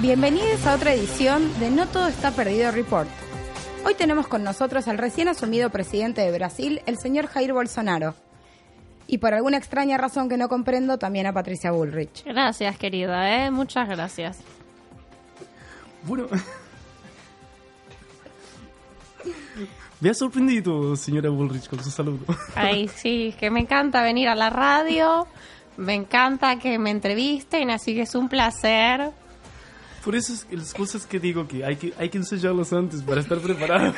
Bienvenidos a otra edición de No Todo Está Perdido Report. Hoy tenemos con nosotros al recién asumido presidente de Brasil, el señor Jair Bolsonaro. Y por alguna extraña razón que no comprendo, también a Patricia Bullrich. Gracias, querida, ¿eh? Muchas gracias. Bueno. Me ha sorprendido, señora Bullrich, con su saludo. Ay, sí, que me encanta venir a la radio, me encanta que me entrevisten, así que es un placer. Por eso es que las cosas que digo que hay que, hay que ensayarlas antes para estar preparado.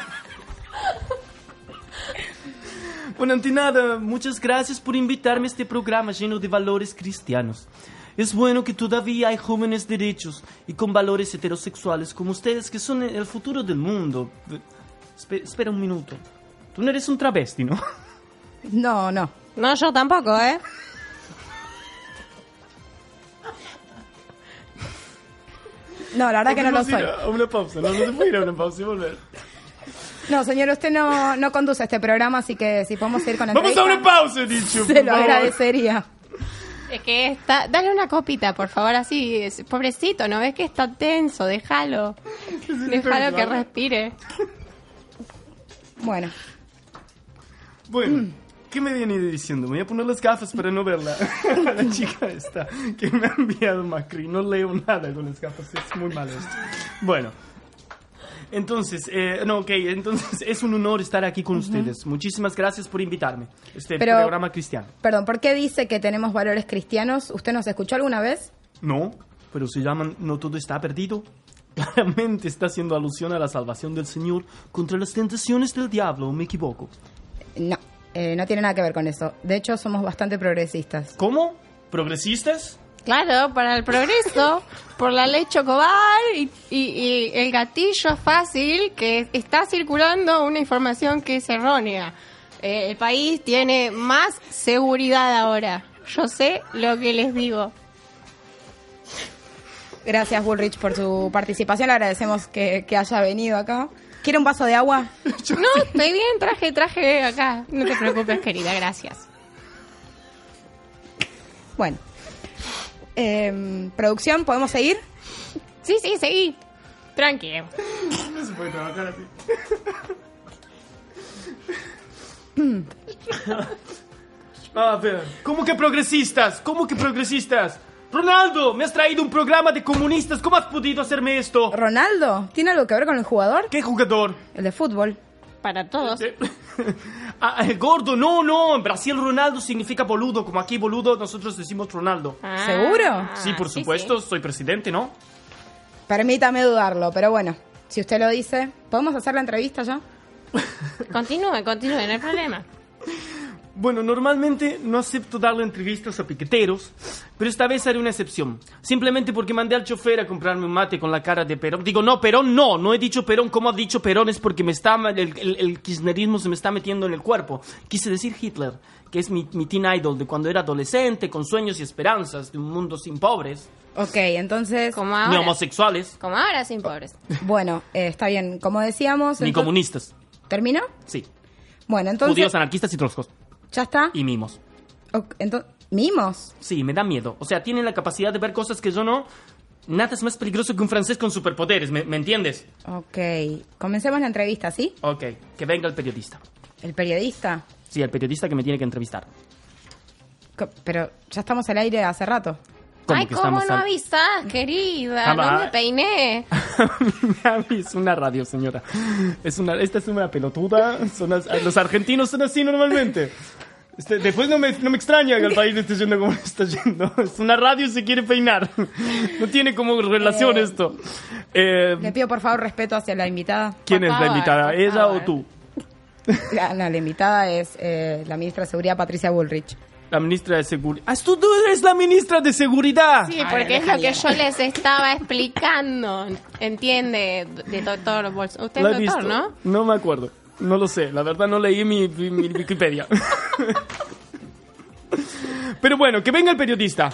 Bueno, ante nada, muchas gracias por invitarme a este programa lleno de valores cristianos. Es bueno que todavía hay jóvenes derechos y con valores heterosexuales como ustedes que son el futuro del mundo. Espe- espera un minuto. Tú no eres un travesti, ¿no? No, no. No, yo tampoco, ¿eh? No, la verdad que no lo soy. a una pausa, no, no se puede ir a una pausa y volver. No, señor, usted no, no conduce este programa, así que si podemos ir con la Vamos a una pausa, he dicho. se lo agradecería. Es que está... Dale una copita, por favor, así. es- Pobrecito, ¿no ves que está tenso? Déjalo. Déjalo que respire. Bueno, Bueno, ¿qué me viene diciendo? Me voy a poner las gafas para no verla. La chica esta que me ha enviado Macri. No leo nada con las gafas, es muy malo esto. Bueno, entonces, eh, no, ok, entonces es un honor estar aquí con ustedes. Muchísimas gracias por invitarme. Este Pero- programa cristiano. perdón, ¿por qué dice que tenemos valores cristianos? ¿Usted nos escuchó alguna vez? No, pero se llaman No todo está perdido. Claramente está haciendo alusión a la salvación del Señor contra las tentaciones del diablo, ¿o me equivoco? No, eh, no tiene nada que ver con eso. De hecho, somos bastante progresistas. ¿Cómo? ¿Progresistas? Claro, para el progreso, por la ley Chocobar y, y- y el gatillo fácil que está circulando una información que es errónea. Eh, el país tiene más seguridad ahora. Yo sé lo que les digo. Gracias, Bullrich, por su participación. Le agradecemos que, que haya venido acá. ¿Quiere un vaso de agua? No, estoy bien, traje, traje acá. No te preocupes, querida, gracias. Bueno. Em, Producción, ¿podemos seguir? Sí, sí, seguí. Tranquilo. No se puede trabajar así. A ver, ¿cómo que progresistas? ¿Cómo que progresistas? Ronaldo, me has traído un programa de comunistas. ¿Cómo has podido hacerme esto? ¿Ronaldo? ¿Tiene algo que ver con el jugador? ¿Qué jugador? El de fútbol. Para todos. Eh, ah, eh, gordo, no, no. En Brasil Ronaldo significa boludo. Como aquí boludo, nosotros decimos Ronaldo. Ah, ¿Seguro? sí, por supuesto, soy presidente, ¿no? Permítame dudarlo, pero bueno, si usted lo dice, ¿podemos hacer la entrevista ya? Continúe, continúe, no hay problema. Bueno, normalmente no acepto darle entrevistas a piqueteros, pero esta vez haré una excepción. Simplemente porque mandé al chofer a comprarme un mate con la cara de Perón. Digo, no, Perón no, no he dicho Perón. ¿Cómo ha dicho Perón? Es porque me está, el, el- el kirchnerismo se me está metiendo en el cuerpo. Quise decir Hitler, que es mi, mi teen idol de cuando era adolescente, con sueños y esperanzas de un mundo sin pobres, Ok, entonces, Como ni ahora. homosexuales, Como ahora, sin pobres. bueno, eh, está bien. Como decíamos... ni entonces- comunistas. ¿Terminó? Sí, Bueno, entonces... judíos, anarquistas y troscos. ¿Ya está? Y mimos. Ok, ento- ¿Mimos? Sí, me da miedo. O sea, tienen la capacidad de ver cosas que yo no... Nada es más peligroso que un francés con superpoderes, ¿me, me entiendes? Ok, comencemos la entrevista, ¿sí? Ok, que venga el periodista. El periodista. Sí, el periodista que me tiene que entrevistar. Co- Pero ya estamos al aire hace rato. Ay, que ¿cómo no al- avisás, querida? Ah, no me peiné. es una radio, señora. Es una, esta es una pelotuda. Son los argentinos son así normalmente. Este, después no me, no me extraña que el país esté yendo como está yendo. Es una radio y se quiere peinar. No tiene como relación Eh, esto. Eh, Le pido por favor respeto hacia la invitada. ¿Quién es la invitada? ¿Ella o tú? La, no, la invitada es eh, la ministra de Seguridad, Patricia Bullrich. La ministra de Seguridad. ¡Ah, tú, tú eres la ministra de Seguridad! Sí, Ay, porque es lo que yo les estaba explicando. ¿Entiende? De doctor Bolsonaro. Usted ¿La es doctor? ¿no? No me acuerdo. No lo sé. La verdad no leí mi, mi- mi Wikipedia. Pero bueno, que venga el periodista.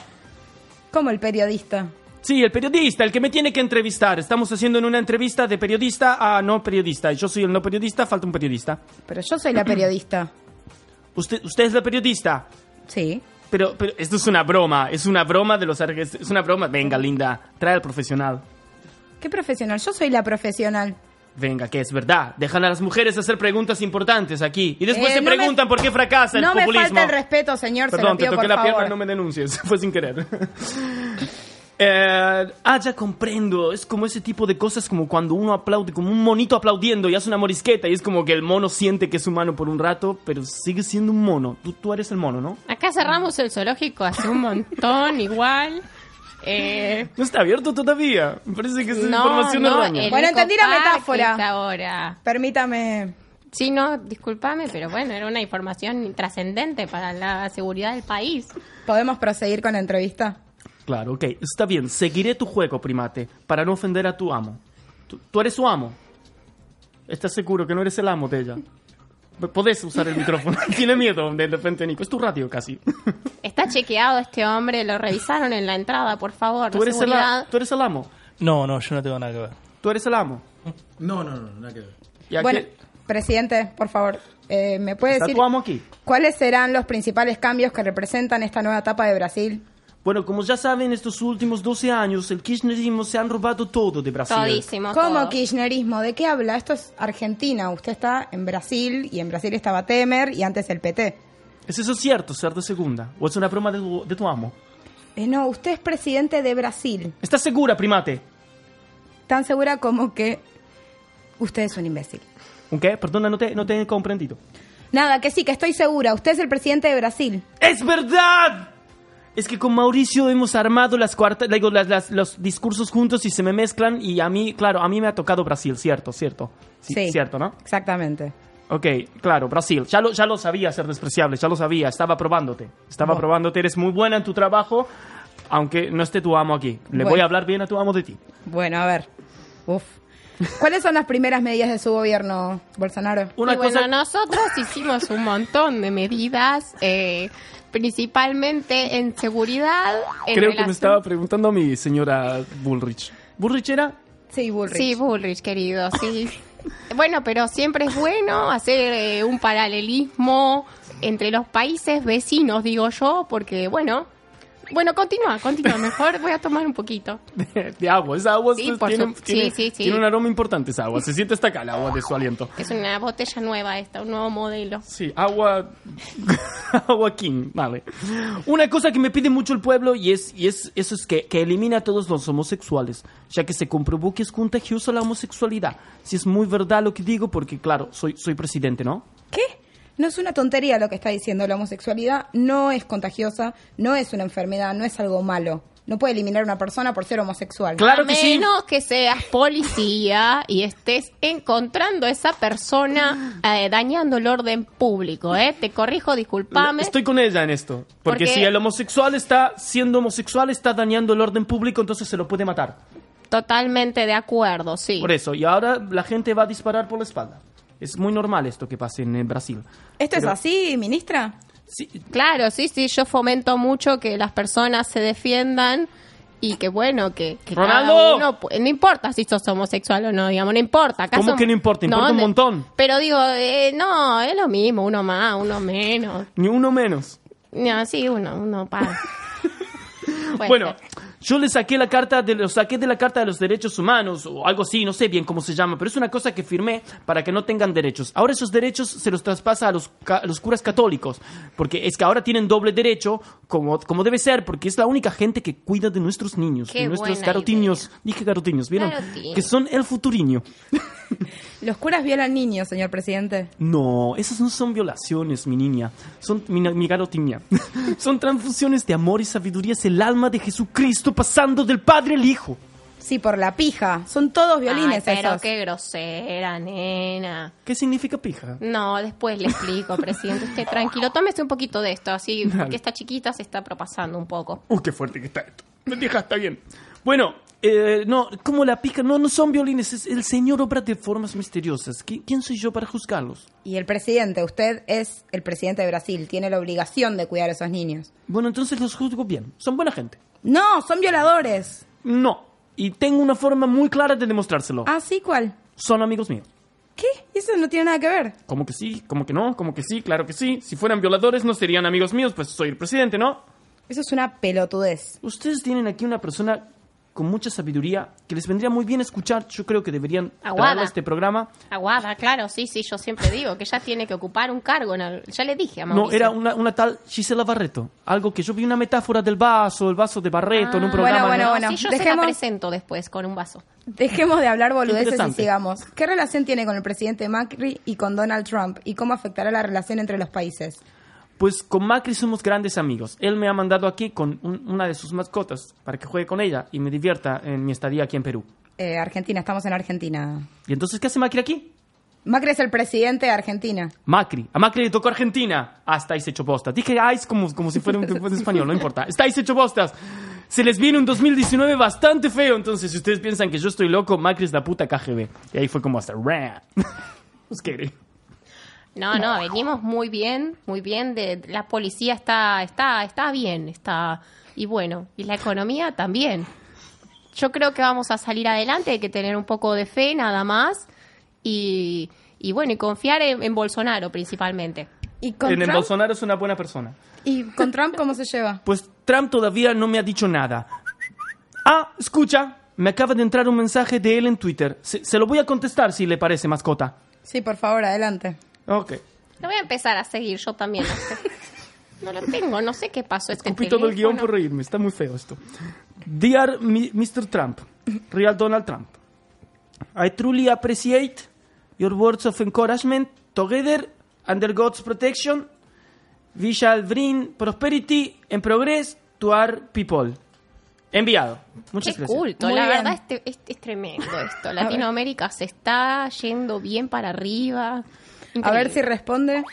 Como el periodista. Sí, el periodista, el que me tiene que entrevistar. Estamos haciendo en una entrevista de periodista a no periodista. Yo soy el no periodista, falta un periodista. Pero yo soy la periodista. Usted, usted es la periodista. Sí. Pero, pero esto es una broma, es una broma de los arges- es una broma. Venga, linda, trae al profesional. ¿Qué profesional? Yo soy la profesional. Venga, que es verdad. Dejan a las mujeres hacer preguntas importantes aquí. Y después Eh, se no me- preguntan por qué fracasa el no me populismo. falta el respeto, señor, se Perdón, lo te pido toqué por la favor. pierna, no me denuncies. Fue sin querer. Eh, ah, ya comprendo. Es como ese tipo de cosas como cuando uno aplaude, como un monito aplaudiendo y hace una morisqueta y es como que el mono siente que es humano por un rato, pero sigue siendo un mono. Tú, tú eres el mono, ¿no? Acá cerramos el zoológico hace un montón, igual. Eh, No está abierto todavía. Me parece que es no, información no, errónea. Bueno, entendí la metáfora. ahora. Permítame. Sí, no, discúlpame, pero bueno, era una información trascendente para la seguridad del país. ¿Podemos proseguir con la entrevista? Claro, ok. Está bien. Seguiré tu juego, primate, para no ofender a tu amo. Tú, tú eres su amo. ¿Estás seguro que no eres el amo de ella? Podés usar el micrófono. Tiene miedo de repente, Nico. Es tu radio casi. Está chequeado este hombre, lo revisaron en la entrada, por favor. ¿Tú eres, el, seguridad. a- tú eres el amo. No, no, yo no tengo nada que ver. Tú eres el amo. No, no, no, nada que ver. ¿Y a Bueno, presidente, por favor, eh, ¿me puede ¿Está decir tu amo aquí? cuáles serán los principales cambios que representan esta nueva etapa de Brasil? Bueno, como ya saben, estos últimos 12 años el kirchnerismo se han robado todo de Brasil. Todísimo. ¿Cómo todo. kirchnerismo? ¿De qué habla? Esto es Argentina. Usted está en Brasil y en Brasil estaba Temer y antes el PT. ¿Es eso cierto, ser de segunda? ¿O es una broma de tu, de tu amo? Eh, no, usted es presidente de Brasil. ¿Estás segura, primate? Tan segura como que usted es un imbécil. ¿Un qué? Perdona, no te, no te he comprendido. Nada, que sí, que estoy segura. Usted es el presidente de Brasil. ¡Es verdad! Es que con Mauricio hemos armado las cuartas, digo, las, las- los discursos juntos y se me mezclan y a mí, claro, a mí me ha tocado Brasil, cierto, cierto. Sí, Cierto, ¿no? Exactamente. Ok, claro, Brasil. Ya lo, ya lo sabía ser despreciable, ya lo sabía, estaba probándote. Estaba Bueno. probándote, eres muy buena en tu trabajo, aunque no esté tu amo aquí. Le voy a hablar bien a tu amo de ti. Bueno, a ver. Uf. ¿Cuáles son las primeras medidas de su gobierno, Bolsonaro? Una y bueno, nosotros hicimos un montón de medidas, eh, principalmente en seguridad. en Creo que me estaba preguntando a mi señora Bullrich. ¿Bullrich era? Sí, Bullrich. Sí, Bullrich, querido, sí. bueno, pero siempre es bueno hacer eh, un paralelismo entre los países vecinos, digo yo, porque, bueno... Bueno, continúa, continúa. Mejor voy a tomar un poquito. De, de agua. Esa agua Sí, es- por tiene, su- sí, sí, sí. tiene un aroma importante esa agua. Se siente hasta acá el agua de su aliento. Es una botella nueva esta, un nuevo modelo. Sí, agua. agua King, vale. Una cosa que me pide mucho el pueblo y es, y es eso es que, que elimine a todos los homosexuales, ya que se comprobó que es contagiosa la homosexualidad. Si es muy verdad lo que digo, porque claro, soy, soy presidente, ¿no? ¿Qué? No es una tontería lo que está diciendo. La homosexualidad no es contagiosa, no es una enfermedad, no es algo malo. No puede eliminar a una persona por ser homosexual. Claro a que sí. menos que seas policía y estés encontrando a esa persona eh, dañando el orden público, ¿eh? Te corrijo, disculpame. Estoy con ella en esto. Porque Porque- si el homosexual está siendo homosexual, está dañando el orden público, entonces se lo puede matar. Totalmente de acuerdo, sí. Por eso. Y ahora la gente va a disparar por la espalda. Es muy normal esto que pase en eh, Brasil. ¿Esto Pero- es así, ministra? Sí, Claro, sí, sí, yo fomento mucho que las personas se defiendan y que bueno, que, que cada ¡Ronaldo! uno, no importa si sos homosexual o no, digamos, no importa. ¿acaso- ¿Cómo que no importa? Importa un montón. Pero digo, eh, no, es lo mismo, uno más, uno menos. ni uno menos. No, sí, uno, uno para. Bueno, yo le saqué la carta de lo saqué de la carta de los derechos humanos o algo así, no sé bien cómo se llama, pero es una cosa que firmé para que no tengan derechos. Ahora esos derechos se los traspasa a los, a los curas católicos, porque es que ahora tienen doble derecho, como, como debe ser, porque es la única gente que cuida de nuestros niños, Qué de nuestros buena garotiños, dije garotiños, ¿vieron? Que son el futuriño. Los curas violan niños, señor presidente. No, esas no son violaciones, mi niña. Son mi, mi garotiña. son transfusiones de amor y sabiduría. Es el alma de Jesucristo pasando del Padre al Hijo. Sí, por la pija. Son todos violines Ay, pero esos. qué grosera, nena. ¿Qué significa pija? No, después le explico, presidente. Usted tranquilo, tómese un poquito de esto, así, Dale. porque esta chiquita se está propasando un poco. Uy, qué fuerte que está esto. Me deja, está bien. Bueno, eh, no, como la pija, no, no son violines. Es el Señor obra de formas misteriosas. ¿Qui- ¿Quién soy yo para juzgarlos? Y el presidente, usted es el presidente de Brasil, tiene la obligación de cuidar a esos niños. Bueno, entonces los juzgo bien. Son buena gente. No, son violadores. No. Y tengo una forma muy clara de demostrárselo. Ah, sí, ¿cuál? Son amigos míos. ¿Qué? Eso no tiene nada que ver. Como que sí, como que no, como que sí, claro que sí. Si fueran violadores no serían amigos míos, pues soy el presidente, ¿no? Eso es una pelotudez. Ustedes tienen aquí una persona con mucha sabiduría que les vendría muy bien escuchar. Yo creo que deberían Aguada. este programa. Aguada, claro, sí, sí, yo siempre digo que ella tiene que ocupar un cargo. En el- ya le dije a Mauricio. No, era una, una tal Gisela Barreto. Algo que yo vi una metáfora del vaso, el vaso de Barreto en un Ah, programa. bueno, ¿no? bueno. sí, yo se dejemos- la presento después con un vaso. Dejemos de hablar boludeces y sigamos. ¿Qué relación tiene con el presidente Macri y con Donald Trump? ¿Y cómo afectará la relación entre los países? Pues con Macri somos grandes amigos. Él me ha mandado aquí con un- una de sus mascotas para que juegue con ella y me divierta en mi estadía aquí en Perú. Eh, Argentina, estamos en Argentina. ¿Y entonces qué hace Macri aquí? Macri es el presidente de Argentina. Macri. A Macri le tocó Argentina. Ah, estáis hecho bosta. Dije, ah, es como, como si fuera un de español, no importa. Estáis hecho bostas. Se les viene un 2019 bastante feo. Entonces, si ustedes piensan que yo estoy loco, Macri es la puta KGB. Y ahí fue como hasta... Os queré. No, no, venimos muy bien, muy bien. De, la policía está, está, está bien, está y bueno, y la economía también. Yo creo que vamos a salir adelante. Hay que tener un poco de fe, nada más, y, y bueno, y confiar en, en Bolsonaro principalmente. ¿Y con, En el Trump? Bolsonaro es una buena persona. ¿Y con Trump cómo se lleva? Pues Trump todavía no me ha dicho nada. Ah, escucha. Me acaba de entrar un mensaje de él en Twitter. Se, se lo voy a contestar si le parece, mascota. Sí, por favor, adelante. Ok. Lo voy a empezar a seguir yo también. No, sé. No lo tengo, no sé qué pasó. Este Escupí todo el guion por reírme. Está muy feo esto. Dear Mr. Trump, real Donald Trump, I truly appreciate your words of encouragement. Together, under God's protection, we shall bring prosperity and progress to our people. Enviado. Muchas Qué gracias. culto, Muy la bien. verdad este, es, es tremendo esto. Latinoamérica se está yendo bien para arriba. A ver si responde.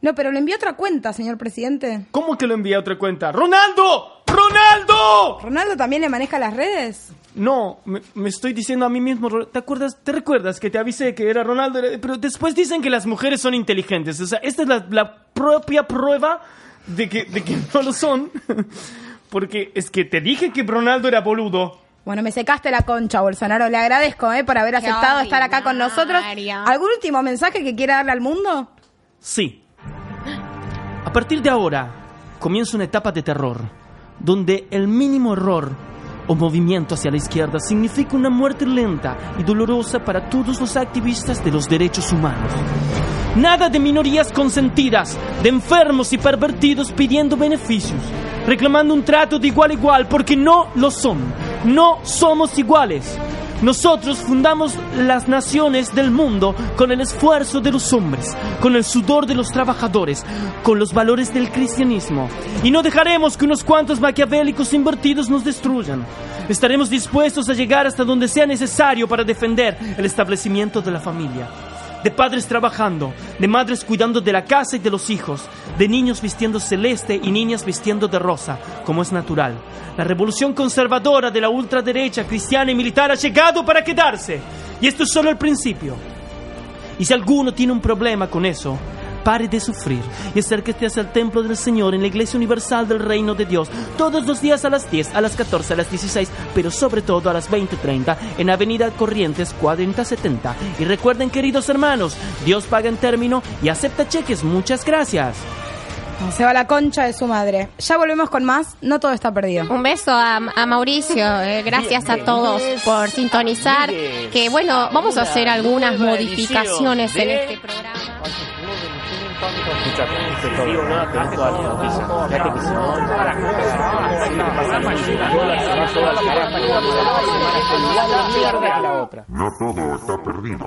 No, pero le envió otra cuenta, señor presidente. ¿Cómo que lo envía a otra cuenta? ¡Ronaldo! ¡Ronaldo! ¿Ronaldo también le maneja las redes? No, me, me estoy diciendo a mí mismo, ¿te acuerdas? ¿Te recuerdas que te avisé que era Ronaldo? Era- Pero después dicen que las mujeres son inteligentes. O sea, esta es la, la propia prueba de que, de que no lo son. Porque es que te dije que Ronaldo era boludo. Bueno, me secaste la concha, Bolsonaro. Le agradezco eh, por haber aceptado estar acá con nosotros. ¿Algún último mensaje que quiera darle al mundo? Sí. A partir de ahora comienza una etapa de terror, donde el mínimo error o movimiento hacia la izquierda significa una muerte lenta y dolorosa para todos los activistas de los derechos humanos. Nada de minorías consentidas, de enfermos y pervertidos pidiendo beneficios, reclamando un trato de igual a igual, porque no lo son. No somos iguales. Nosotros fundamos las naciones del mundo con el esfuerzo de los hombres, con el sudor de los trabajadores, con los valores del cristianismo. Y no dejaremos que unos cuantos maquiavélicos invertidos nos destruyan. Estaremos dispuestos a llegar hasta donde sea necesario para defender el establecimiento de la familia de padres trabajando, de madres cuidando de la casa y de los hijos, de niños vistiendo celeste y niñas vistiendo de rosa, como es natural. La revolución conservadora de la ultraderecha cristiana y militar ha llegado para quedarse. Y esto es solo el principio. Y si alguno tiene un problema con eso, pare de sufrir y acérquese hacia el templo del Señor en la Iglesia Universal del Reino de Dios todos los días a las 10, a las 14, a las 16, pero sobre todo a las 20.30 en Avenida Corrientes 4070. Y recuerden, queridos hermanos, Dios paga en término y acepta cheques. Muchas gracias. Se va la concha de su madre. Ya volvemos con más. No todo está perdido. Un beso a, a Mauricio, eh, gracias a todos por sintonizar. Que bueno, vamos a hacer algunas modificaciones en este programa. No todo está perdido.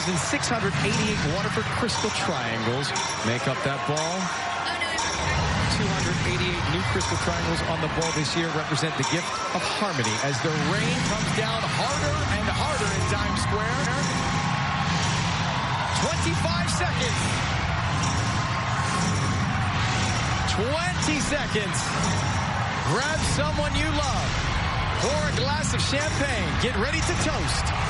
2,688 Waterford crystal triangles make up that ball. 288 new crystal triangles on the ball this year represent the gift of harmony as the rain comes down harder and harder in Times Square. 25 seconds. 20 seconds. Grab someone you love. Pour a glass of champagne. Get ready to toast.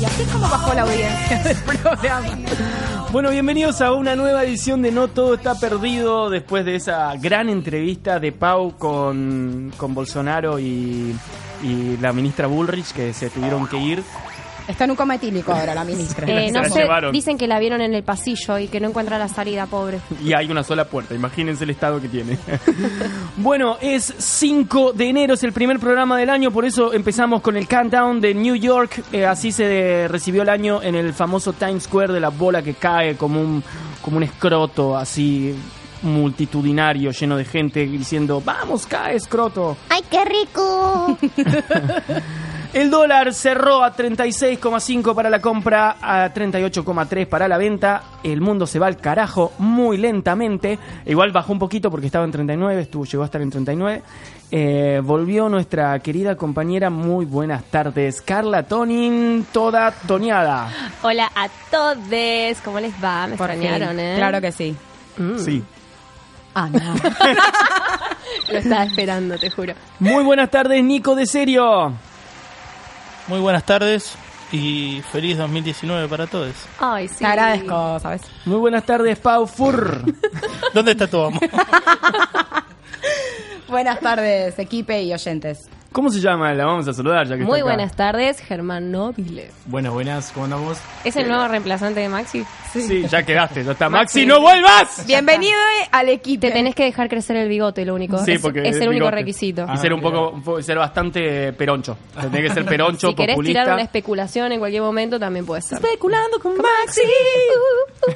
Y así es como bajó la audiencia del programa. Bueno, bienvenidos a una nueva edición de No Todo Está Perdido después de esa gran entrevista de Pau con, con Bolsonaro y, y la ministra Bullrich que se tuvieron que ir. Está en un coma etílico ahora la ministra. Eh, Se no la sé, dicen que la vieron en el pasillo y que no encuentra la salida, pobre. Y hay una sola puerta, imagínense el estado que tiene. bueno, es 5 de enero, es el primer programa del año, por eso empezamos con el countdown de New York. Eh, así se de- recibió el año en el famoso Times Square de la bola que cae como un, como un escroto así multitudinario, lleno de gente diciendo, vamos, cae escroto. ¡Ay, qué rico! El dólar cerró a 36,5 para la compra, a 38,3 para la venta. El mundo se va al carajo muy lentamente. Igual bajó un poquito porque estaba en 39, estuvo, llegó a estar en 39. Eh, volvió nuestra querida compañera. Muy buenas tardes, Carla Tonin, toda toneada. Hola a todos, ¿cómo les va? Me Por extrañaron, fin. ¿eh? Claro que sí. Sí. Ah, no. Lo estaba esperando, te juro. Muy buenas tardes, Nico de Serio. Muy buenas tardes y feliz 2019 para todos. Ay, sí. Te agradezco, ¿sabes? Muy buenas tardes, Pau Fur. ¿Dónde está tu amor? Buenas tardes, equipe y oyentes. ¿Cómo se llama? La vamos a saludar ya que Muy está acá. buenas tardes, Germán Nobile. Buenas, buenas, ¿cómo andamos? ¿Es el nuevo reemplazante de Maxi? Sí, ya quedaste, ya está. Maxi, no vuelvas. Bienvenido al equipo. Te tenés que dejar crecer el bigote, lo único. Sí, es, porque es el único bigote. requisito. Y ser un poco, un poco- ser bastante peroncho. Tiene que ser peroncho, si querés populista. tirar una especulación en cualquier momento, también puede ser. Especulando con Maxi.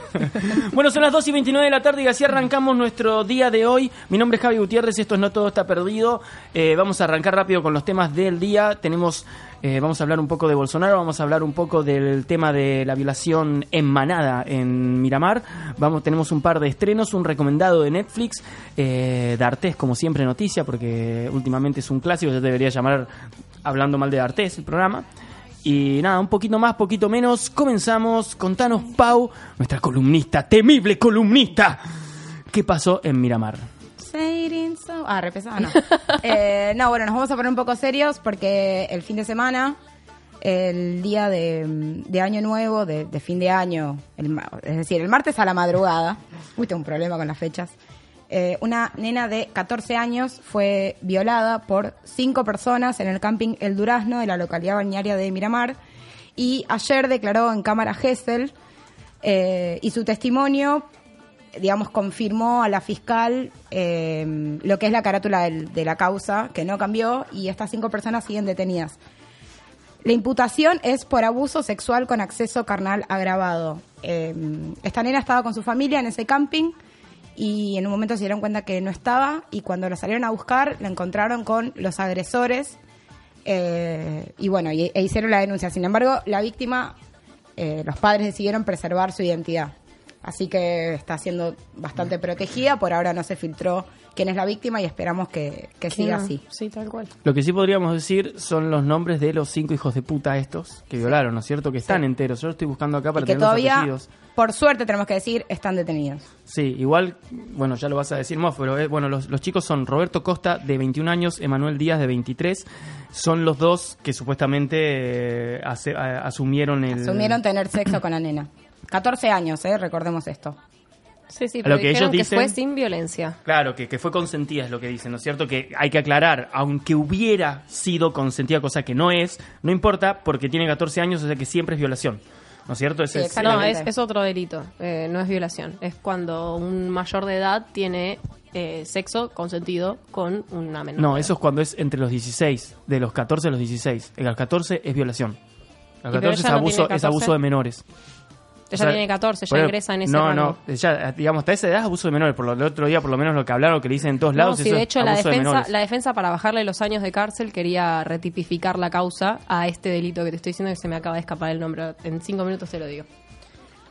bueno, son las 2 y 29 de la tarde y así arrancamos nuestro día de hoy. Mi nombre es Javi Gutiérrez, esto es No Todo Está Perdido. Eh, vamos a arrancar rápido con los temas del día. Tenemos, eh, vamos a hablar un poco de Bolsonaro, vamos a hablar un poco del tema de la violación en manada en Miramar. Vamos, tenemos un par de estrenos, un recomendado de Netflix, eh, D'Artés, como siempre, noticia, porque últimamente es un clásico, ya debería llamar hablando mal de D'Artés el programa. Y nada, un poquito más, poquito menos. Comenzamos. Contanos, Pau, nuestra columnista, temible columnista. ¿Qué pasó en Miramar? So- Ah, repesaba, no. Eh, no, bueno, nos vamos a poner un poco serios porque el fin de semana, el día de, de Año Nuevo, de, de fin de año, el es decir, el martes a la madrugada, uy, tengo un problema con las fechas, eh, una nena de 14 años fue violada por cinco personas en el camping El Durazno de la localidad balnearia de Miramar y ayer declaró en cámara Gesell eh, y su testimonio digamos, confirmó a la fiscal eh, lo que es la carátula del- de la causa, que no cambió, y estas cinco personas siguen detenidas. La imputación es por abuso sexual con acceso carnal agravado. Eh, esta nena estaba con su familia en ese camping y en un momento se dieron cuenta que no estaba y cuando la salieron a buscar la encontraron con los agresores eh, y bueno, e hicieron la denuncia. Sin embargo, la víctima, eh, los padres decidieron preservar su identidad. Así que está siendo bastante protegida. Por ahora no se filtró quién es la víctima y esperamos que, que siga No, así. Sí, tal cual. Lo que sí podríamos decir son los nombres de los cinco hijos de puta estos que violaron, ¿no es cierto? Que están enteros. Yo lo estoy buscando acá para Y que tener los todavía, apellidos. por suerte tenemos que decir, están detenidos. Sí, igual, bueno, ya lo vas a decir más, pero eh, bueno, los, los chicos son Roberto Costa, de 21 años, Emanuel Díaz, de 23. Son los dos que supuestamente eh, a- asumieron el... Asumieron tener sexo con la nena. 14 años, ¿eh? recordemos esto. Sí, sí, pero lo que ellos que dicen- fue sin violencia. Claro, que, que fue consentida es lo que dicen, ¿no es cierto? Que hay que aclarar, aunque hubiera sido consentida, cosa que no es, no importa porque tiene 14 años, o sea que siempre es violación, ¿no es cierto? Ese Sí, es-. No, es, es otro delito, eh, no es violación. Es cuando un mayor de edad tiene eh, sexo consentido con una menor. no, eso es cuando es entre los 16, de los 14 a los 16. El 14 es violación. El Y pero 14 es no abuso, tiene es 14. abuso de menores. Ella O sea, tiene 14, ya ingresa en ese No, rango. no, ya, digamos, hasta esa edad es abuso de menores. Por lo del otro día, por lo menos lo que hablaron, que le dicen en todos No, lados, sí, eso de es hecho la de defensa, menores. la defensa para bajarle los años de cárcel quería retipificar la causa a este delito que te estoy diciendo que se me acaba de escapar el nombre. En cinco minutos te lo digo.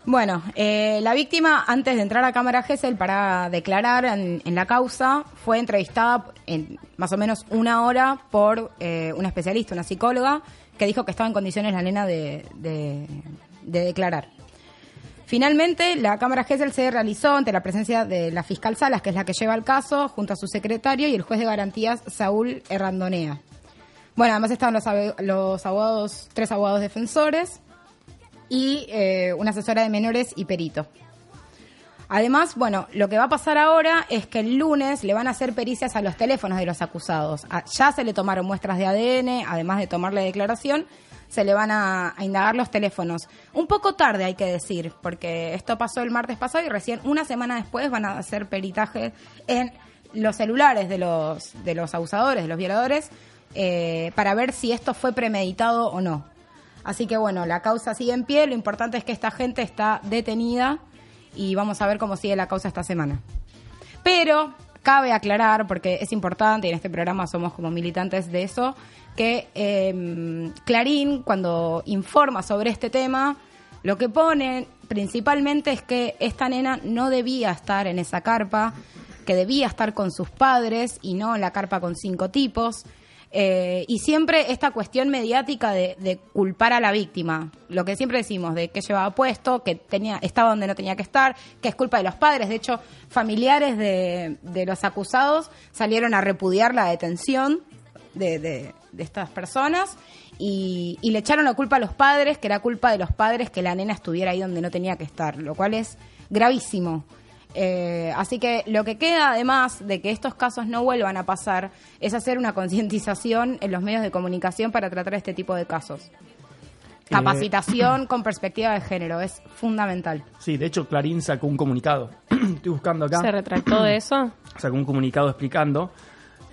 Bueno, eh, la víctima, antes de entrar a Cámara Gesell para declarar en, en la causa, fue entrevistada en más o menos una hora por eh, una especialista, una psicóloga, que dijo que estaba en condiciones la nena de, de- de declarar. Finalmente, la Cámara Gesell se realizó ante la presencia de la fiscal Salas, que es la que lleva el caso, junto a su secretario y el juez de garantías, Saúl Errandonea. Bueno, además estaban los, los abogados, tres abogados defensores y eh, una asesora de menores y perito. Además, bueno, lo que va a pasar ahora es que el lunes le van a hacer pericias a los teléfonos de los acusados. A- ya se le tomaron muestras de ADN, además de tomarle declaración, se le van a, indagar los teléfonos. Un poco tarde, hay que decir, porque esto pasó el martes pasado y recién una semana después van a hacer peritaje en los celulares de los, de los abusadores, de los violadores, eh, para ver si esto fue premeditado o no. Así que bueno, la causa sigue en pie, lo importante es que esta gente está detenida y vamos a ver cómo sigue la causa esta semana. Pero cabe aclarar, porque es importante, y en este programa somos como militantes de eso, que eh, Clarín, cuando informa sobre este tema, lo que pone principalmente es que esta nena no debía estar en esa carpa, que debía estar con sus padres y no en la carpa con cinco tipos. Eh, y siempre esta cuestión mediática de, de culpar a la víctima, lo que siempre decimos, de que llevaba puesto, que tenía, estaba donde no tenía que estar, que es culpa de los padres. De hecho, familiares de, de los acusados salieron a repudiar la detención de, de- estas personas y, y le echaron la culpa a los padres, que era culpa de los padres que la nena estuviera ahí donde no tenía que estar, lo cual es gravísimo. Eh, así que lo que queda, además de que estos casos no vuelvan a pasar, es hacer una concientización en los medios de comunicación para tratar este tipo de casos. Capacitación con perspectiva de género es fundamental. Sí, de hecho Clarín sacó un comunicado. Estoy buscando acá. ¿Se retractó de eso? sacó un comunicado explicando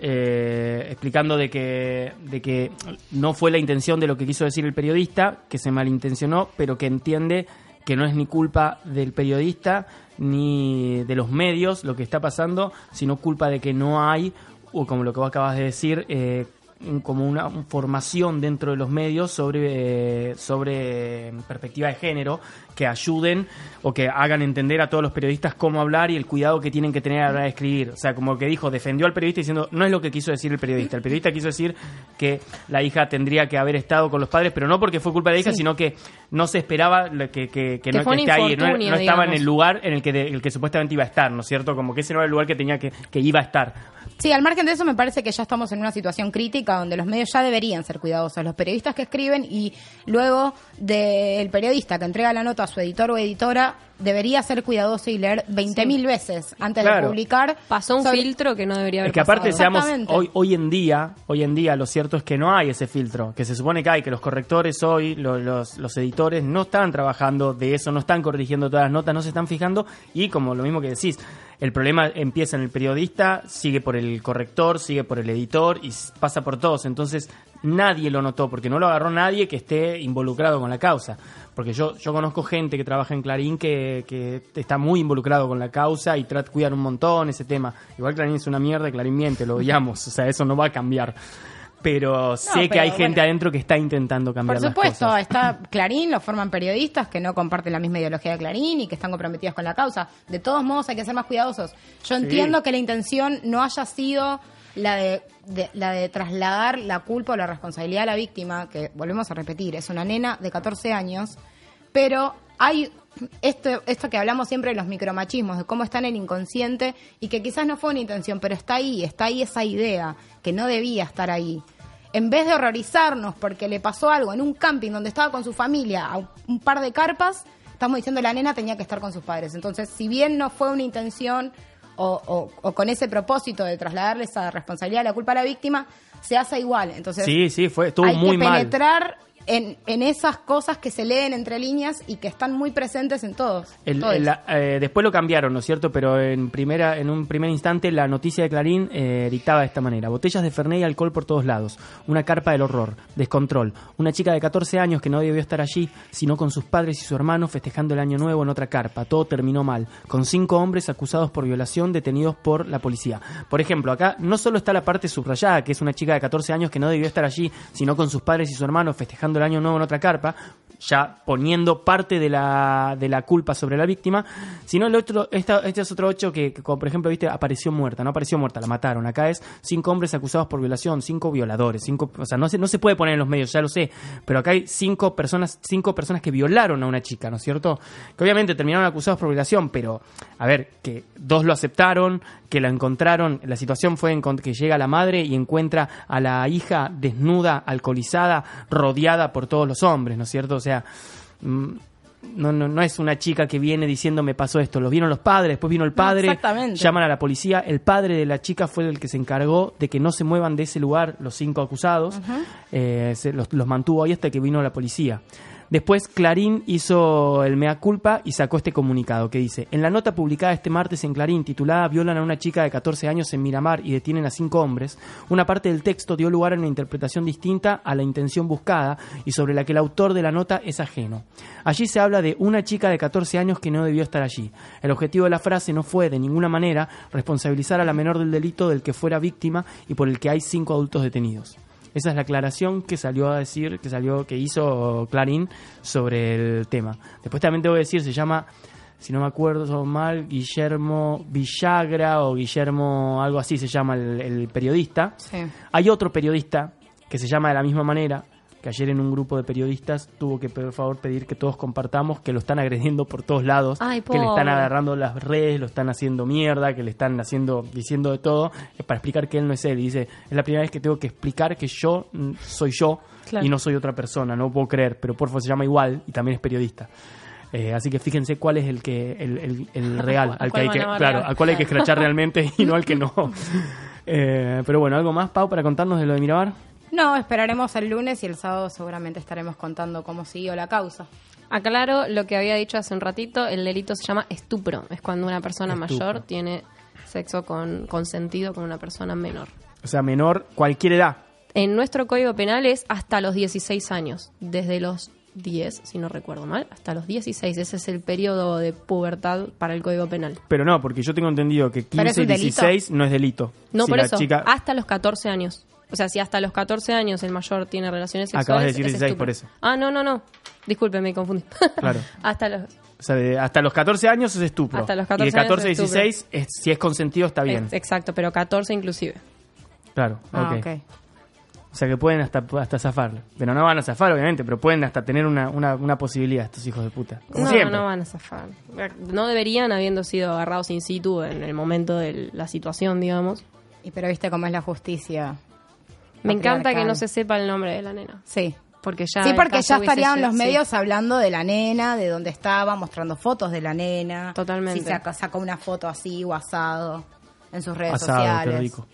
eh, explicando de que de que no fue la intención de lo que quiso decir el periodista que se malintencionó pero que entiende que no es ni culpa del periodista ni de los medios lo que está pasando sino culpa de que no hay o como lo que vos acabas de decir eh, como una formación dentro de los medios sobre, sobre perspectiva de género que ayuden o que hagan entender a todos los periodistas cómo hablar y el cuidado que tienen que tener a la hora de escribir. O sea, como que dijo, defendió al periodista diciendo, no es lo que quiso decir el periodista. El periodista quiso decir que la hija tendría que haber estado con los padres, pero no porque fue culpa de la hija, sino que no se esperaba que, que, que no que esté ahí, no, estaba en el lugar en el que, de- el que supuestamente iba a estar, ¿no es cierto? Como que ese no era el lugar que tenía que, que iba a estar. Sí, al margen de eso me parece que ya estamos en una situación crítica donde los medios ya deberían ser cuidadosos. Los periodistas que escriben y luego del periodista que entrega la nota a su editor o editora debería ser cuidadoso y leer 20.000 veces antes de publicar. Pasó un sobre- filtro que no debería haber Es que aparte pasado. seamos Exactamente. hoy hoy en día, hoy en día lo cierto es que no hay ese filtro, que se supone que hay, que los correctores hoy, lo- los, los editores no están trabajando de eso, no están corrigiendo todas las notas, no se están fijando y como lo mismo que decís, el problema empieza en el periodista, sigue por el corrector, sigue por el editor y pasa por todos, entonces nadie lo notó porque no lo agarró nadie que esté involucrado con la causa. Porque yo, yo conozco gente que trabaja en Clarín que, que está muy involucrado con la causa y trata de cuidar un montón ese tema. Igual Clarín es una mierda, Clarín miente, lo odiamos, o sea, eso no va a cambiar. Pero sé que hay gente bueno. adentro que está intentando cambiar Por supuesto, las cosas. está Clarín, lo forman periodistas que no comparten la misma ideología de Clarín y que están comprometidos con la causa. De todos modos, hay que ser más cuidadosos. Yo entiendo que la intención no haya sido la de, de- la de trasladar la culpa o la responsabilidad a la víctima, que volvemos a repetir, es una nena de 14 años, pero hay esto, esto que hablamos siempre de los micromachismos, de cómo está en el inconsciente y que quizás no fue una intención, pero está ahí, está ahí esa idea que no debía estar ahí. En vez de horrorizarnos porque le pasó algo en un camping donde estaba con su familia a un- par de carpas, estamos diciendo la nena tenía que estar con sus padres. Entonces, si bien no fue una intención o, o- o con ese propósito de trasladarle esa responsabilidad, la culpa a la víctima, se hace igual. Entonces, Sí, sí, fue, estuvo hay muy que mal. En, en esas cosas que se leen entre líneas y que están muy presentes en todos. El- todos. el- la- eh, después lo cambiaron, ¿no es cierto? Pero en primera, en un primer instante la noticia de Clarín eh, dictaba de esta manera: botellas de Fernet y alcohol por todos lados, una carpa del horror, descontrol, una chica de 14 años que no debió estar allí, sino con sus padres y su hermano festejando el año nuevo en otra carpa. Todo terminó mal, con cinco hombres acusados por violación detenidos por la policía. Por ejemplo, acá no solo está la parte subrayada, que es una chica de 14 años que no debió estar allí, sino con sus padres y su hermano festejando el año nuevo en otra carpa, ya poniendo parte de la, de la culpa sobre la víctima, sino el otro, esta, este es otro hecho que, como por ejemplo, viste, apareció muerta, no apareció muerta, la mataron. Acá es cinco hombres acusados por violación, cinco violadores, cinco, o sea, no se, no se puede poner en los medios, ya lo sé, pero acá hay cinco personas, cinco personas que violaron a una chica, ¿no es cierto? Que obviamente terminaron acusados por violación, pero, a ver, que dos lo aceptaron, que la encontraron, la situación fue que llega la madre y encuentra a la hija desnuda, alcoholizada, rodeada por todos los hombres, ¿no es cierto? O sea, mm, no, no, no es una chica que viene diciendo me pasó esto, lo vieron los padres, después vino el padre, exactamente. llaman a la policía, el padre de la chica fue el que se encargó de que no se muevan de ese lugar los cinco acusados, Eh, se- los, los mantuvo ahí hasta que vino la policía. Después Clarín hizo el mea culpa y sacó este comunicado que dice, en la nota publicada este martes en Clarín titulada Violan a una chica de 14 años en Miramar y detienen a cinco hombres, una parte del texto dio lugar a una interpretación distinta a la intención buscada y sobre la que el autor de la nota es ajeno. Allí se habla de una chica de 14 años que no debió estar allí. El objetivo de la frase no fue de ninguna manera responsabilizar a la menor del delito del que fuera víctima y por el que hay cinco adultos detenidos. Esa es la aclaración que salió a decir, que salió, que hizo Clarín sobre el tema. Después también tengo que decir, se llama, si no me acuerdo mal, Guillermo Villagra o Guillermo, algo así se llama el, el periodista. Sí. Hay otro periodista que se llama de la misma manera, que ayer en un grupo de periodistas tuvo que por favor pedir que todos compartamos, que lo están agrediendo por todos lados, Ay, que le están agarrando las redes, lo están haciendo mierda, que le están haciendo, diciendo de todo, es para explicar que él no es él. Y dice, es la primera vez que tengo que explicar que yo mm, soy yo Claro. y no soy otra persona, no puedo creer, pero por favor se llama igual y también es periodista. Eh, así que fíjense cuál es el que el, el- el real, al que ¿Cuál hay que, claro, al cual hay que escrachar realmente y no al que no. Eh, pero bueno, algo más, Pau, para contarnos de lo de Miramar. No, esperaremos el lunes y el sábado seguramente estaremos contando cómo siguió la causa. Aclaro lo que había dicho hace un ratito, el delito se llama estupro, es cuando una persona Estupro. mayor tiene sexo con consentido con una persona menor. O sea, menor, cualquier edad. En nuestro código penal es hasta los 16 años, desde los 10, si no recuerdo mal, hasta los 16, ese es el periodo de pubertad para el código penal. Pero no, porque yo tengo entendido que Pero es 15 y un delito. 16 no es delito. No, Si por eso, chica- hasta los 14 años. O sea, si hasta los 14 años el mayor tiene relaciones sexuales. Acabas de decir es 16 estupro. por eso. Ah, no, no, no. Disculpe, me confundí. Claro. hasta los. O sea, de- hasta los 14 años es estupro. Hasta los y 14 de 14 a años es estupro. 16, es- si es consentido, está bien. Ex- Exacto, pero 14 inclusive. Claro, Ah, ok. ok. O sea que pueden hasta, hasta zafar. Pero no van a zafar, obviamente, pero pueden hasta tener una, una, una posibilidad estos hijos de puta. Como no, siempre. no van a zafar. No deberían habiendo sido agarrados in situ en el momento de la situación, digamos. Y pero viste cómo es la justicia. Me encanta que no se sepa el nombre de la nena. Sí. Porque ya. sí, porque ya estarían los sí. medios hablando de la nena, de dónde estaba, mostrando fotos de la nena. Totalmente. Si saca- sacó una foto así o asado en sus redes Asado, sociales. qué rico.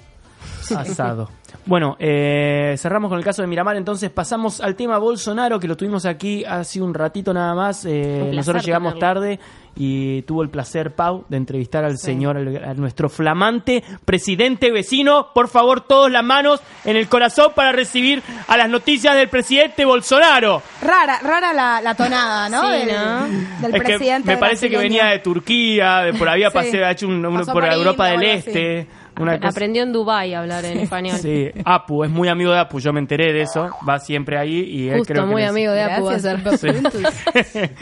Asado. Bueno, eh, cerramos con el caso de Miramar, entonces pasamos al tema Bolsonaro, que lo tuvimos aquí hace un ratito nada más. Eh, nosotros llegamos tenerlo. tarde y tuvo el placer, Pau, de entrevistar al señor, al- a nuestro flamante presidente vecino. Por favor, todos las manos en el corazón para recibir a las noticias del presidente Bolsonaro. Rara, rara la, la tonada, ¿no? Sí, del, ¿no? del Es que presidente. me parece que venía de Turquía, de por había Sí. pasado, ha hecho un- por por Europa India del Este. Una cosa- Aprendió en Dubai a hablar en español. Sí, Apu es muy amigo de Apu, yo me enteré de eso, va siempre ahí y él Justo, creo que muy les- amigo de Apu va a ser.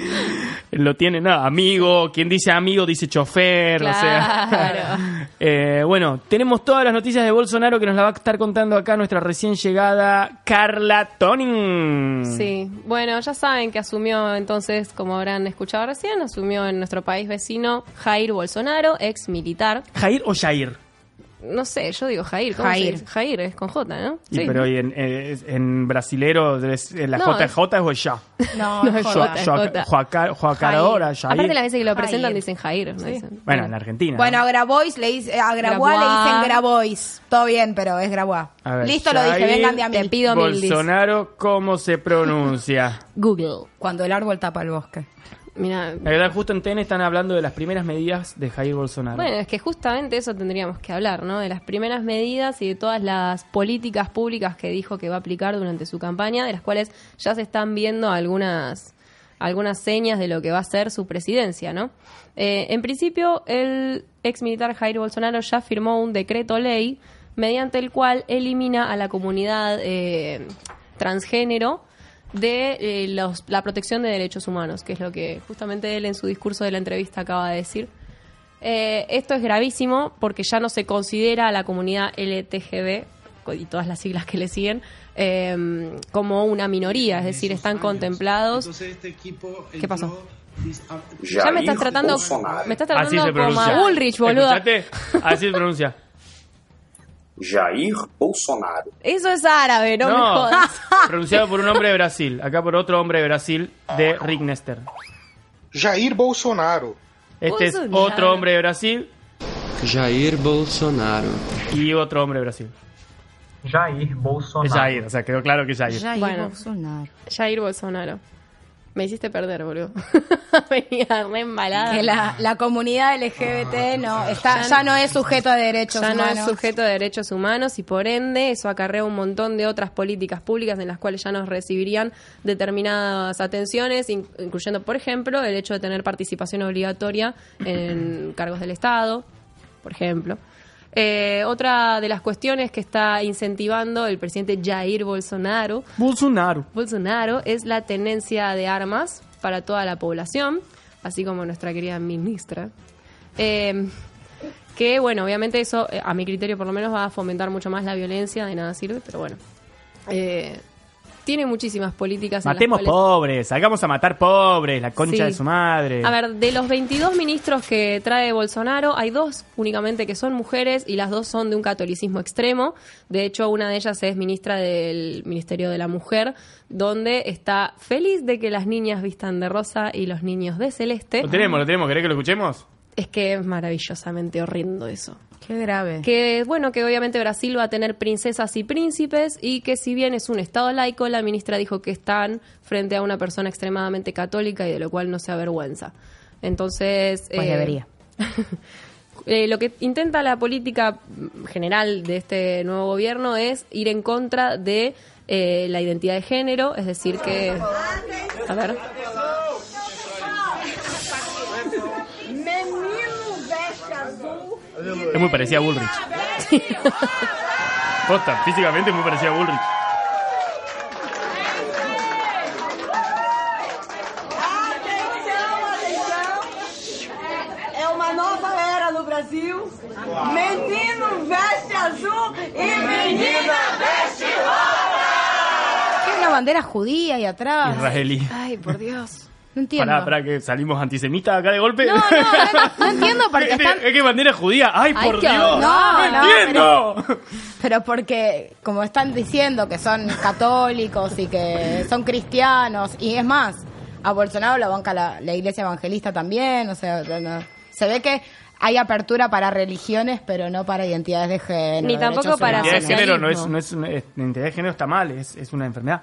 lo tiene, no, amigo, quien dice amigo dice chofer, o sea. Claro. Eh, bueno, tenemos todas las noticias de Bolsonaro que nos la va a estar contando acá nuestra recién llegada Carla Tonin. Sí, bueno, ya saben que asumió entonces, como habrán escuchado recién, asumió en nuestro país vecino Jair Bolsonaro, ex militar. ¿Jair o Jair? No sé, yo digo Jair. ¿cómo Jair. se dice? Jair es con J, ¿no? Y Sí. pero y en, eh, en brasilero es- en la No, JJ es- o ya. No, No, es es Jota. Juacaradora, Jair. Aparte las veces que lo presentan Jair. dicen Jair. ¿no? Dicen- Bueno, en Argentina. Bueno, a Grabois le dice, a Grabois le dicen Grabois. Todo bien, pero es Grabois. A ver, Listo, lo dije, Jair vengan de a mí. Te pido. Bolsonaro, ¿cómo se pronuncia? Google. Cuando el árbol tapa el bosque. Mira, La verdad, justo en TN están hablando de las primeras medidas de Jair Bolsonaro. Bueno, es que justamente eso tendríamos que hablar, ¿no? De las primeras medidas y de todas las políticas públicas que dijo que va a aplicar durante su campaña, de las cuales ya se están viendo algunas algunas señas de lo que va a ser su presidencia, ¿no? Eh, en principio, el ex militar Jair Bolsonaro ya firmó un decreto ley mediante el cual elimina a la comunidad eh, transgénero de eh, los- la protección de derechos humanos, que es lo que justamente él en su discurso de la entrevista acaba de decir. Eh, esto es gravísimo porque ya no se considera a la comunidad LTGB y todas las siglas que le siguen eh, como una minoría, es decir, están contemplados. ¿Qué pasó? Ya me estás tratando, me estás tratando como a Bullrich, boludo. Así se pronuncia. Jair Bolsonaro. Eso es árabe, no, me jodas. pronunciado por un hombre de Brasil. Acá por otro hombre de Brasil, de Rick Nester. Jair Bolsonaro. Este es Bolsonaro. otro hombre de Brasil Jair Bolsonaro. y otro hombre de Brasil. Jair Bolsonaro. Es Jair, o sea, quedó claro que es Jair. Jair Bueno. Bolsonaro. Jair Bolsonaro. Me hiciste perder, boludo. Venía re embalada. Que la, la comunidad LGBT no, está, ya no es sujeto de derechos ya no humanos. es sujeto de derechos humanos y por ende eso acarrea un montón de otras políticas públicas en las cuales ya nos recibirían determinadas atenciones, in- incluyendo, por ejemplo, el hecho de tener participación obligatoria en cargos del Estado, por ejemplo. Eh, otra de las cuestiones que está incentivando el presidente Jair Bolsonaro Bolsonaro. Bolsonaro es la tenencia de armas para toda la población, así como nuestra querida ministra. Eh, que, bueno, obviamente eso, eh, a mi criterio por lo menos, va a fomentar mucho más la violencia, de nada sirve, pero bueno. Eh, tiene muchísimas políticas. en las Matemos cuales- pobres, salgamos a matar pobres, la concha Sí. de su madre. A ver, de los 22 ministros que trae Bolsonaro, hay dos únicamente que son mujeres y las dos son de un catolicismo extremo. De hecho, una de ellas es ministra del Ministerio de la Mujer, donde está feliz de que las niñas vistan de rosa y los niños de celeste. Lo tenemos, lo tenemos, ¿querés que lo escuchemos? Es que es maravillosamente horrendo eso. Qué grave. Que bueno, que obviamente Brasil va a tener princesas y príncipes y que si bien es un estado laico, la ministra dijo que están frente a una persona extremadamente católica y de lo cual no se avergüenza. Entonces... Pues eh, debería. eh, lo que intenta la política general de este nuevo gobierno es ir en contra de eh, la identidad de género, es decir que... A ver. Es muy parecida a Bullrich. Posta, físicamente es muy parecida a Bullrich. É uma nova era no Brasil. Menino veste azul e menina veste Hay una bandera judía ahí atrás. Israelí. Ay, por Dios. No entiendo. Pará, pará, que salimos antisemitas acá de golpe. No, no, no, no entiendo porque Es que- están... Es que bandera judía. ¡Ay, Ay, por Dios! no, no, entiendo! Pero porque, como están diciendo que son católicos y que son cristianos, y es más, a Bolsonaro la banca la, la iglesia evangelista también, o sea, no- se ve que hay apertura para religiones, pero no para identidades de género. Ni tampoco para La identidad de género no es, no es, identidad de género está mal, es, es una enfermedad.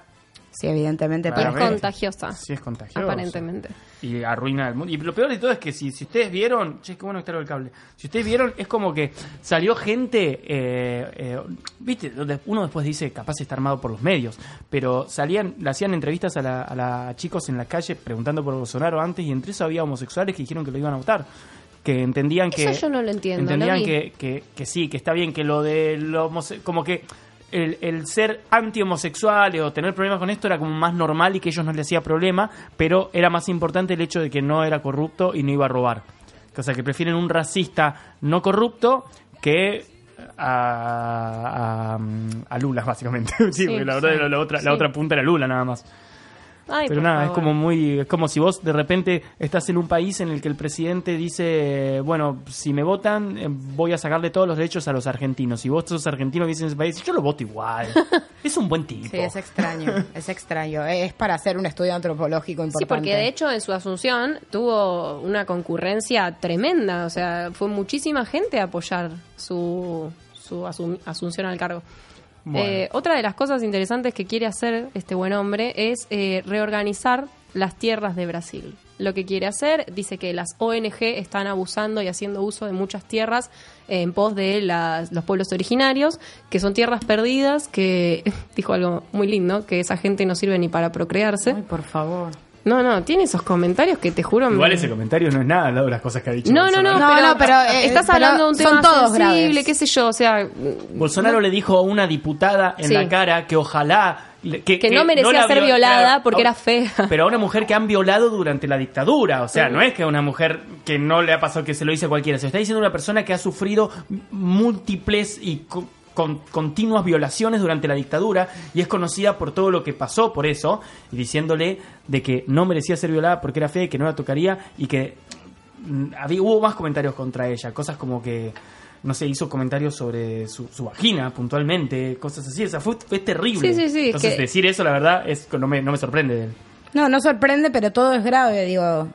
Sí, evidentemente. Y es contagiosa. Sí, es contagiosa. Aparentemente. Y arruina el mundo. Y lo peor de todo es que si, si ustedes vieron, che, qué bueno que el cable. Si ustedes vieron, es como que salió gente, eh, eh, viste, donde uno después dice capaz está armado por los medios, pero salían, le hacían entrevistas a, la, a, la- a chicos en la calle preguntando por Bolsonaro antes y entre eso había homosexuales que dijeron que lo iban a votar. Que entendían que. Eso yo no lo entiendo, Entendían que, que, que sí, que está bien, que lo de lo como que el, el ser anti-homosexuales o tener problemas con esto era como más normal y que ellos no les hacía problema, pero era más importante el hecho de que no era corrupto y no iba a robar. O sea, que prefieren un racista no corrupto que a, a, a Lula, básicamente. sí, Sí, porque la verdad sí. la, la otra, la otra punta era Lula nada más. Ay, Pero nada, es favor. como muy, es como si vos de repente estás en un país en el que el presidente dice, bueno, si me votan, eh, voy a sacarle todos los derechos a los argentinos. Y vos sos argentino y dices en ese país, yo lo voto igual. es un buen tipo. Sí, es extraño, es extraño. Es para hacer un estudio antropológico Sí, importante. porque de hecho en su asunción tuvo una concurrencia tremenda, o sea, fue muchísima gente a apoyar su, su asum- asunción al cargo. Bueno. Eh, otra de las cosas interesantes que quiere hacer este buen hombre es eh, reorganizar las tierras de Brasil. Lo que quiere hacer, dice que las ONG están abusando y haciendo uso de muchas tierras en pos de las- los pueblos originarios, que son tierras perdidas, que dijo algo muy lindo, que esa gente no sirve ni para procrearse. Ay, por favor. No, no, tiene esos comentarios que te juro... Igual me- ese comentario no es nada al lado de las cosas que ha dicho. No, no, no, pero, no, pero, eh, estás pero hablando de un son tema todos sensible, graves. qué sé yo, o sea... Bolsonaro le dijo a una diputada en Sí. la cara que ojalá... Que, Que no merecía ser viol- violada claro, porque a- era fea. Pero a una mujer que han violado durante la dictadura. O sea, no es que a una mujer que no le ha pasado que se lo dice a cualquiera. Se está diciendo una persona que ha sufrido múltiples y con, continuas violaciones durante la dictadura y es conocida por todo lo que pasó por eso. Y diciéndole de que no merecía ser violada porque era fea que no la tocaría y que mm, había, hubo más comentarios contra ella. Cosas como que no sé, hizo comentarios sobre su, su vagina puntualmente, cosas así, o sea, fue, fue terrible. Sí, sí, sí, Entonces, que- decir eso, la verdad, es no me, no me sorprende de él. No, no sorprende, pero todo es grave, digo.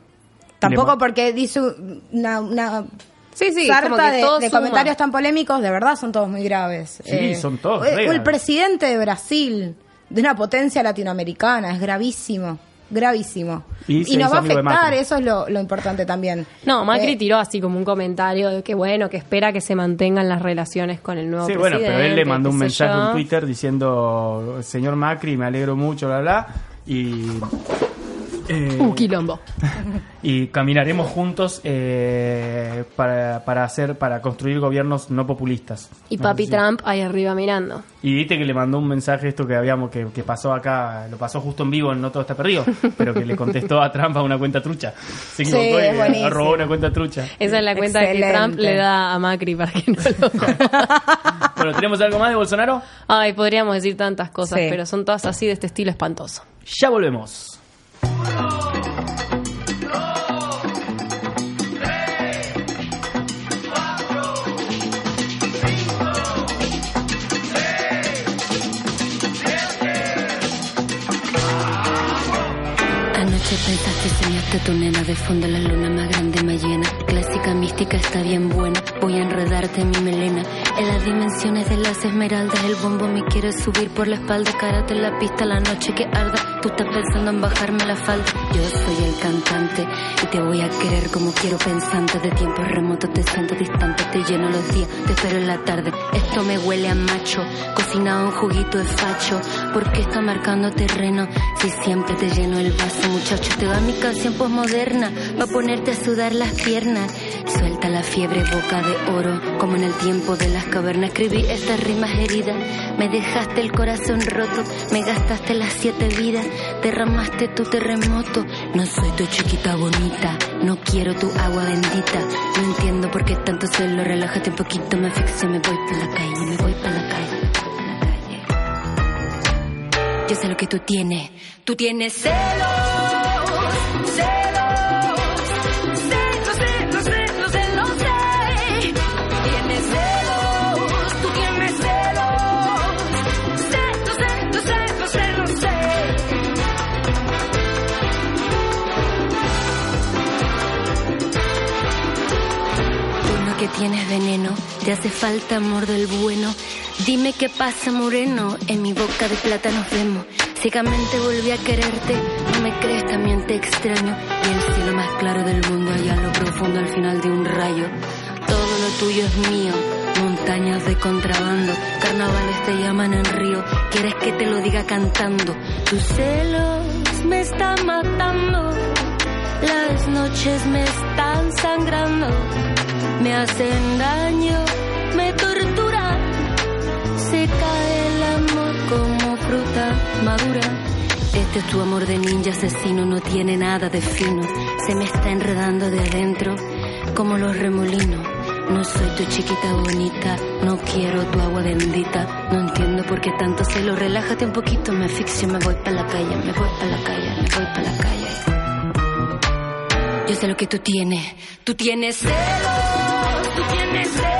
Tampoco porque dice una, una Sí, sí, sarta como que de, todo de suma. comentarios tan polémicos, de verdad son todos muy graves. Sí, son todos o- re o el graves. presidente de Brasil, de una potencia latinoamericana, es gravísimo, gravísimo. Y nos va a afectar, eso es lo, lo importante también. No, Macri Eh, tiró así como un comentario de que bueno, que espera que se mantengan las relaciones con el nuevo Sí, bueno, presidente. pero él le mandó un mensaje yo. en Twitter diciendo, señor Macri, me alegro mucho, bla, bla, y... eh, Un quilombo. y caminaremos juntos eh, para, para hacer para construir gobiernos no populistas. Y No Papi Trump ahí arriba mirando. Y viste que le mandó un mensaje esto que habíamos que, que pasó acá, lo pasó justo en vivo en No Todo Está Perdido, pero que le contestó a Trump a una cuenta trucha. Se Sí, equivocó y robó una cuenta trucha. Esa es la cuenta que. Trump le da a Macri para que no lo Bueno, ¿tenemos algo más de Bolsonaro? Ay, podríamos decir tantas cosas, Sí. pero son todas así de este estilo espantoso. Ya volvemos. Pensaste soñaste tu nena de fondo la luna más grande más llena. Clásica mística está bien buena. Voy a enredarte en mi melena. En las dimensiones de las esmeraldas El bombo me quiere subir por la espalda. Karate en la pista la noche que arda Tú estás pensando en bajarme la falda. Yo soy el cantante Y te voy a querer como quiero pensante. De tiempos remotos te siento distante Te lleno los días, te espero en la tarde. Esto me huele a macho Cocinado en juguito de facho. ¿Por qué está marcando terreno? Si siempre te lleno el vaso. Muchacho Te va mi canción posmoderna Va a ponerte a sudar las piernas Suelta la fiebre boca de oro. Como en el tiempo de las cavernas Escribí estas rimas heridas. Me dejaste el corazón roto. Me gastaste las siete vidas. Derramaste tu terremoto. No soy tu chiquita bonita. No quiero tu agua bendita. No entiendo por qué tanto celo Relájate un poquito, me asfixio Me voy para la calle, me voy para la calle. Yo sé lo que tú tienes. Tú tienes celos, celos, tienes veneno, te hace falta amor del bueno. Dime qué pasa, moreno, en mi boca de plata nos vemos. Ciegamente volví a quererte, no me crees, también te extraño. Y el cielo más claro del mundo, allá en lo profundo al final de un rayo. Todo lo tuyo es mío, montañas de contrabando, carnavales te llaman en río. ¿Quieres que te lo diga cantando? Tus celos me están matando, las noches me están sangrando, me hacen daño, me torturan. Se cae el amor como fruta madura. Este es tu amor de ninja asesino, no tiene nada de fino. Se me está enredando de adentro como los remolinos. No soy tu chiquita bonita, no quiero tu agua bendita. No entiendo por qué tanto celo. Relájate un poquito, me asfixio, me voy para la calle, me voy para la calle, me voy para la calle. Yo sé lo que tú tienes, tú tienes celos, tú tienes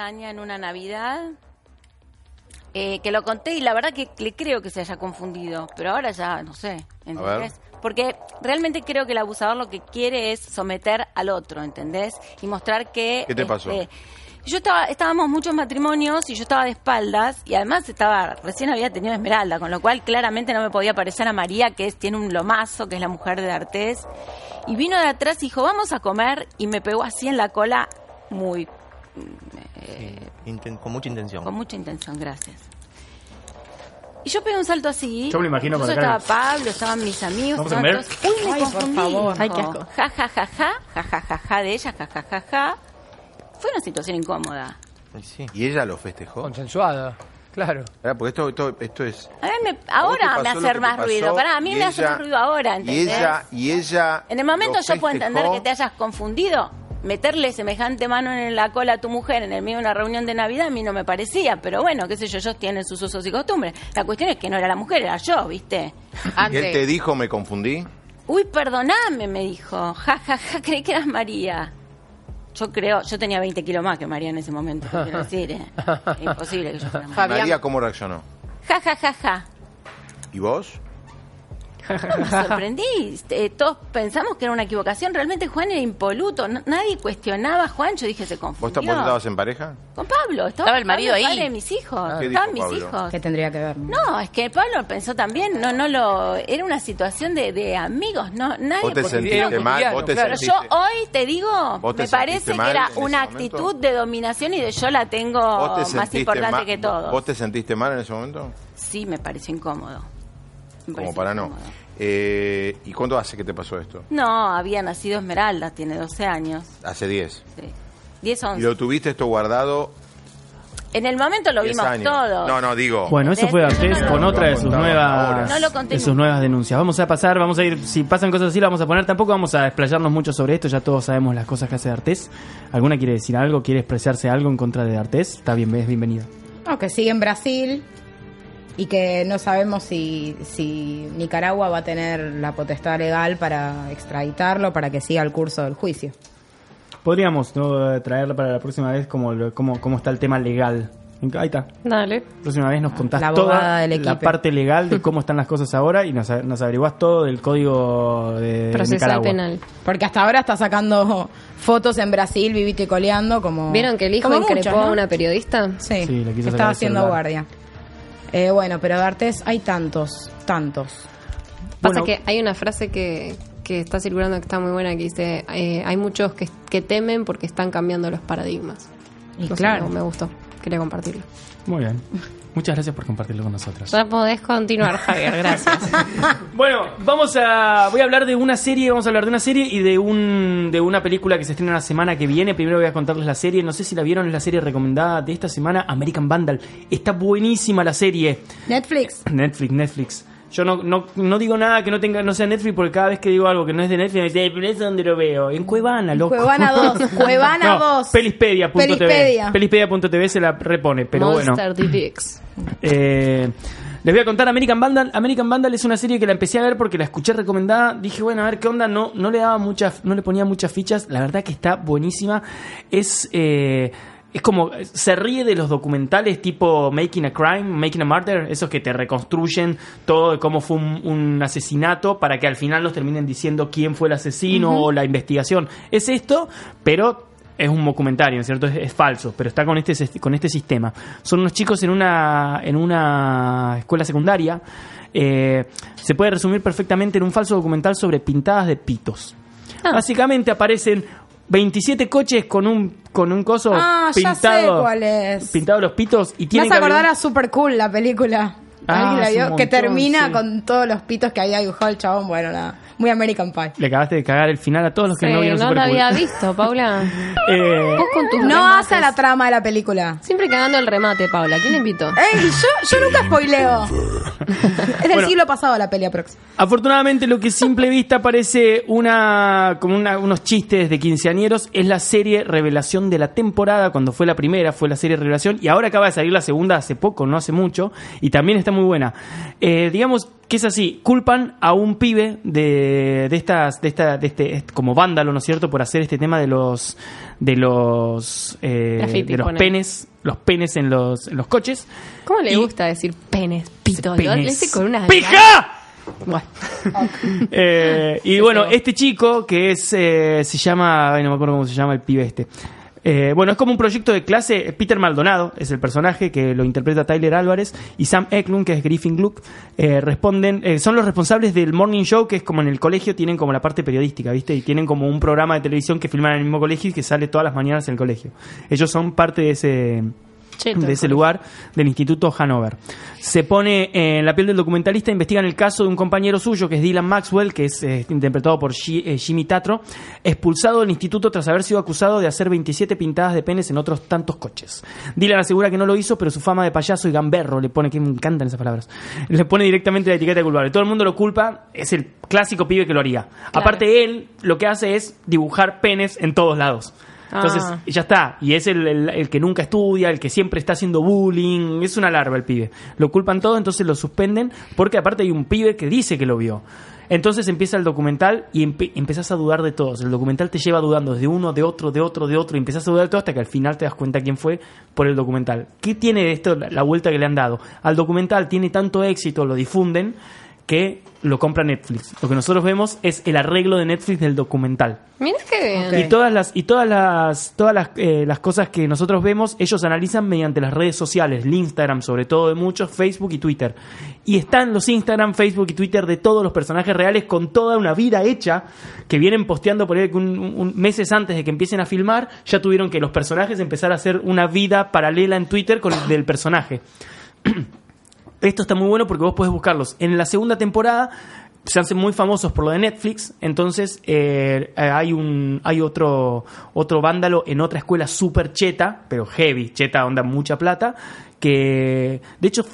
extraña en una Navidad eh, que lo conté y la verdad que le creo que se haya confundido, pero ahora ya no sé, ¿entendés? Porque realmente creo que el abusador lo que quiere es someter al otro, ¿entendés? Y mostrar que... ¿Qué te pasó? este, yo estaba, estábamos muchos matrimonios y yo estaba de espaldas y además estaba, recién había tenido Esmeralda, con lo cual claramente no me podía parecer a María, que es, tiene un lomazo, que es la mujer de Artés. Y vino de atrás y dijo, vamos a comer, y me pegó así en la cola, muy, eh, Inten- con mucha intención. con mucha intención, gracias. Y yo pegué un salto así. Yo me lo imagino con estaba cara. Pablo, estaban mis amigos. ¿Vamos a estaban comer? todos- Uy, me Ay, por favor. Ay, qué asco. Ja, ja, ja, ja, ja, ja, ja, ja, de ella, ja, ja, ja, ja. Fue una situación incómoda. ¿Y ella lo festejó? Consensuada, claro. Porque esto, esto, esto es... A mí me- ahora me hace más pasó, ruido. Para a mí y me hace más ruido ahora, Y ¿entendés? ella, y ella... En el momento yo puedo entender que te hayas confundido, meterle semejante mano en la cola a tu mujer en el medio de una reunión de Navidad a mí no me parecía, pero bueno, qué sé yo, ellos tienen sus usos y costumbres. La cuestión es que no era la mujer, era yo, ¿viste? ¿Y él te dijo, me confundí? Uy, perdoname, me dijo. Ja, ja, ja, creí que eras María. Yo creo, yo tenía 20 kilos más que María en ese momento, quiero decir, ¿eh? Imposible que yo fuera María. María, ¿cómo reaccionó? Ja, ja, ja, ja. ¿Y vos? Me sorprendí. Eh, todos pensamos que era una equivocación. Realmente Juan era impoluto. No- nadie cuestionaba a Juan. Yo dije, se ¿Vos, confundió. vos estabas en pareja? Con Pablo. Estaba, Estaba el marido Pablo, ahí. padre de mis hijos. ¿Qué Estaban mis Pablo? hijos. ¿Qué tendría que ver? No, es que Pablo pensó también, no, no lo, era una situación de, de amigos, no, nadie. ¿Vos te sentiste mal? ¿Vos te Pero sentiste, yo hoy te digo, ¿Vos te me parece que era una momento? actitud de dominación y de yo la tengo ¿Vos te más importante que todo. ¿Vos te sentiste mal en ese momento? Sí, me pareció incómodo. Me Como para no. Eh, ¿Y cuánto hace que te pasó esto? No, había nacido Esmeralda, tiene 12 años. Hace 10. Sí. 10, ¿Y 11. lo tuviste esto guardado En el momento lo 10 vimos años? todo. No, no, digo. Bueno, eso fue Desde- antes no, con no, otra de sus nuevas. No lo conté de sus nuevas denuncias. Vamos a pasar, vamos a ir, si pasan cosas así, la vamos a poner. Tampoco vamos a explayarnos mucho sobre esto, ya todos sabemos las cosas que hace D'Artés. ¿Alguna quiere decir algo? ¿Quiere expresarse algo en contra de D'Artés? Está bien, es bienvenido. No, que sigue en Brasil y que no sabemos si, si Nicaragua va a tener la potestad legal para extraditarlo, para que siga el curso del juicio. Podríamos ¿no? Traerla para la próxima vez como, lo- como, cómo está el tema legal. Ahí está. Dale. próxima vez nos contás La toda la parte legal de cómo están las cosas ahora y nos, nos averiguás todo del código de Procesal Nicaragua. penal. Porque hasta ahora está sacando fotos en Brasil, vivito y coleando, como... ¿Vieron que el hijo como increpó muchos, ¿no? a una periodista? Sí, Sí, le quiso estaba haciendo guardia. Eh, bueno, pero de Artés hay tantos, tantos. Pasa Bueno. que hay una frase que, que está circulando que está muy buena que dice, eh, hay muchos que, que temen porque están cambiando los paradigmas. Y No sé, claro. me gustó. Quería compartirlo. Muy bien. Muchas gracias por compartirlo con nosotros. Ya podés continuar, Javier, gracias. Bueno, vamos a voy a hablar de una serie, vamos a hablar de una serie y de un de una película que se estrena la semana que viene. Primero voy a contarles la serie, no sé si la vieron, es la serie recomendada de esta semana, American Vandal. Está buenísima la serie. Netflix. Netflix, Netflix. Yo no, no, no digo nada que no tenga no sea Netflix porque cada vez que digo algo que no es de Netflix me dice, pero es donde lo veo. En Cuevana, loco. Cuevana 2, Cuevana No, 2. Pelispedia.tv. Pelispedia. Pelispedia.tv se la repone, pero bueno. Monster Dicks. Eh, les voy a contar American Vandal. American Vandal es una serie que la empecé a ver porque la escuché recomendada. Dije, bueno, a ver qué onda. No, no le daba muchas, no le ponía muchas fichas. La verdad que está buenísima. Es, eh, es como, se ríe de los documentales tipo Making a Crime, Making a Murder, esos que te reconstruyen todo de cómo fue un, un asesinato para que al final nos terminen diciendo quién fue el asesino o la investigación. Es esto, pero es un documentario, ¿no es cierto? Es, es falso, pero está con este con este sistema. Son unos chicos en una en una escuela secundaria. eh, se puede resumir perfectamente en un falso documental sobre pintadas de pitos. Ah. Básicamente aparecen 27 coches con un con un coso Ah, ya sé pintado cuál es. pintado los pitos y tienen hace que acordar a Super Cool, la película. Ah, que montón, termina sí. con todos los pitos que había dibujado el chabón. Bueno, nada. Muy American Pie. Le acabaste de cagar el final a todos los que Sí, no vieron no lo había visto, Paula. Eh, Vos con tus No remates. hace la trama de la película. Siempre cagando el remate, Paula. ¿Quién le invitó? ¡Ey! Yo, yo nunca spoileo. es del Bueno. siglo pasado la peli aprox. Afortunadamente lo que a simple vista parece una como una- unos chistes de quinceañeros es la serie Revelación de la temporada, cuando fue la primera fue la serie Revelación y ahora acaba de salir la segunda hace poco, no hace mucho, y también está muy buena. Eh, digamos que es así, culpan a un pibe de, de estas, de esta, de este, est- como vándalo, ¿no es cierto?, por hacer este tema de los de los eh, Graffiti, de los pone. penes, los penes en los, en los coches. ¿Cómo le Y- gusta decir penes, pito? Lo Penes. dice con una... ¡Pija! Eh, y bueno, este chico que es, eh, se llama, ay, no me acuerdo cómo se llama el pibe este. Eh, bueno, es como un proyecto de clase. Peter Maldonado es el personaje que lo interpreta Tyler Álvarez y Sam Eklund, que es Griffin Gluck, eh, responden, eh, son los responsables del morning show, que es como en el colegio tienen como la parte periodística, ¿viste? Y tienen como un programa de televisión que filman en el mismo colegio y que sale todas las mañanas en el colegio. Ellos son parte de ese De ese lugar del Instituto Hanover. Se pone en la piel del documentalista, investigan el caso de un compañero suyo que es Dylan Maxwell, que es eh, interpretado por Ji- eh, Jimmy Tatro, expulsado del instituto tras haber sido acusado de hacer 27 pintadas de penes en otros tantos coches. Dylan asegura que no lo hizo, pero su fama de payaso y gamberro le pone, que me encantan esas palabras, le pone directamente la etiqueta de culpable. Todo el mundo lo culpa, es el clásico pibe que lo haría. Aparte él lo que hace es dibujar penes en todos lados. Entonces, Ah. y ya está. Y es el, el- el que nunca estudia, el que siempre está haciendo bullying. Es una larva el pibe. Lo culpan todo, entonces lo suspenden porque aparte hay un pibe que dice que lo vio. Entonces empieza el documental y empe- empezás a dudar de todos. El documental te lleva dudando de uno, de otro, de otro, de otro. Y empezás a dudar de todo hasta que al final te das cuenta quién fue por el documental. ¿Qué tiene de esto la vuelta que le han dado? Al documental tiene tanto éxito, lo difunden, que lo compra Netflix. Lo que nosotros vemos es el arreglo de Netflix del documental. Mira qué bien. Y todas las y todas las todas las, eh, las cosas que nosotros vemos, ellos analizan mediante las redes sociales, el Instagram sobre todo de muchos, Facebook y Twitter. Y están los Instagram, Facebook y Twitter de todos los personajes reales con toda una vida hecha que vienen posteando por ahí que un, un- meses antes de que empiecen a filmar, ya tuvieron que los personajes empezar a hacer una vida paralela en Twitter con el del personaje. Esto está muy bueno porque vos podés buscarlos. En la segunda temporada se hacen muy famosos por lo de Netflix, entonces eh, hay un hay otro otro vándalo en otra escuela super cheta, pero heavy, cheta onda mucha plata, que de hecho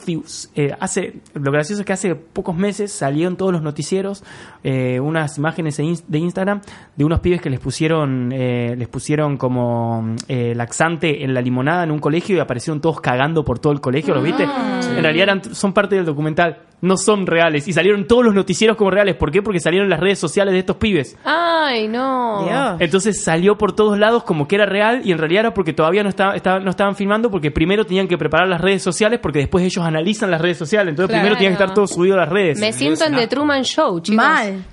eh, hace lo gracioso es que hace pocos meses salieron todos los noticieros eh, unas imágenes de ins- de Instagram de unos pibes que les pusieron eh, les pusieron como eh, laxante en la limonada en un colegio y aparecieron todos cagando por todo el colegio, ¿los viste? En realidad eran- son parte del documental, no son reales y salieron todos los noticieros como reales, ¿por qué? Porque salieron las redes sociales de estos pibes. Ay, no. Entonces salió por todos lados como que era real y en realidad era porque todavía no, estaba, estaba- no estaban filmando porque primero tenían que preparar las redes sociales porque después ellos analizan las redes sociales. Entonces Claro. primero tenían que estar todo subido a las redes. Me siento en The Truman Show, chicos. Mal.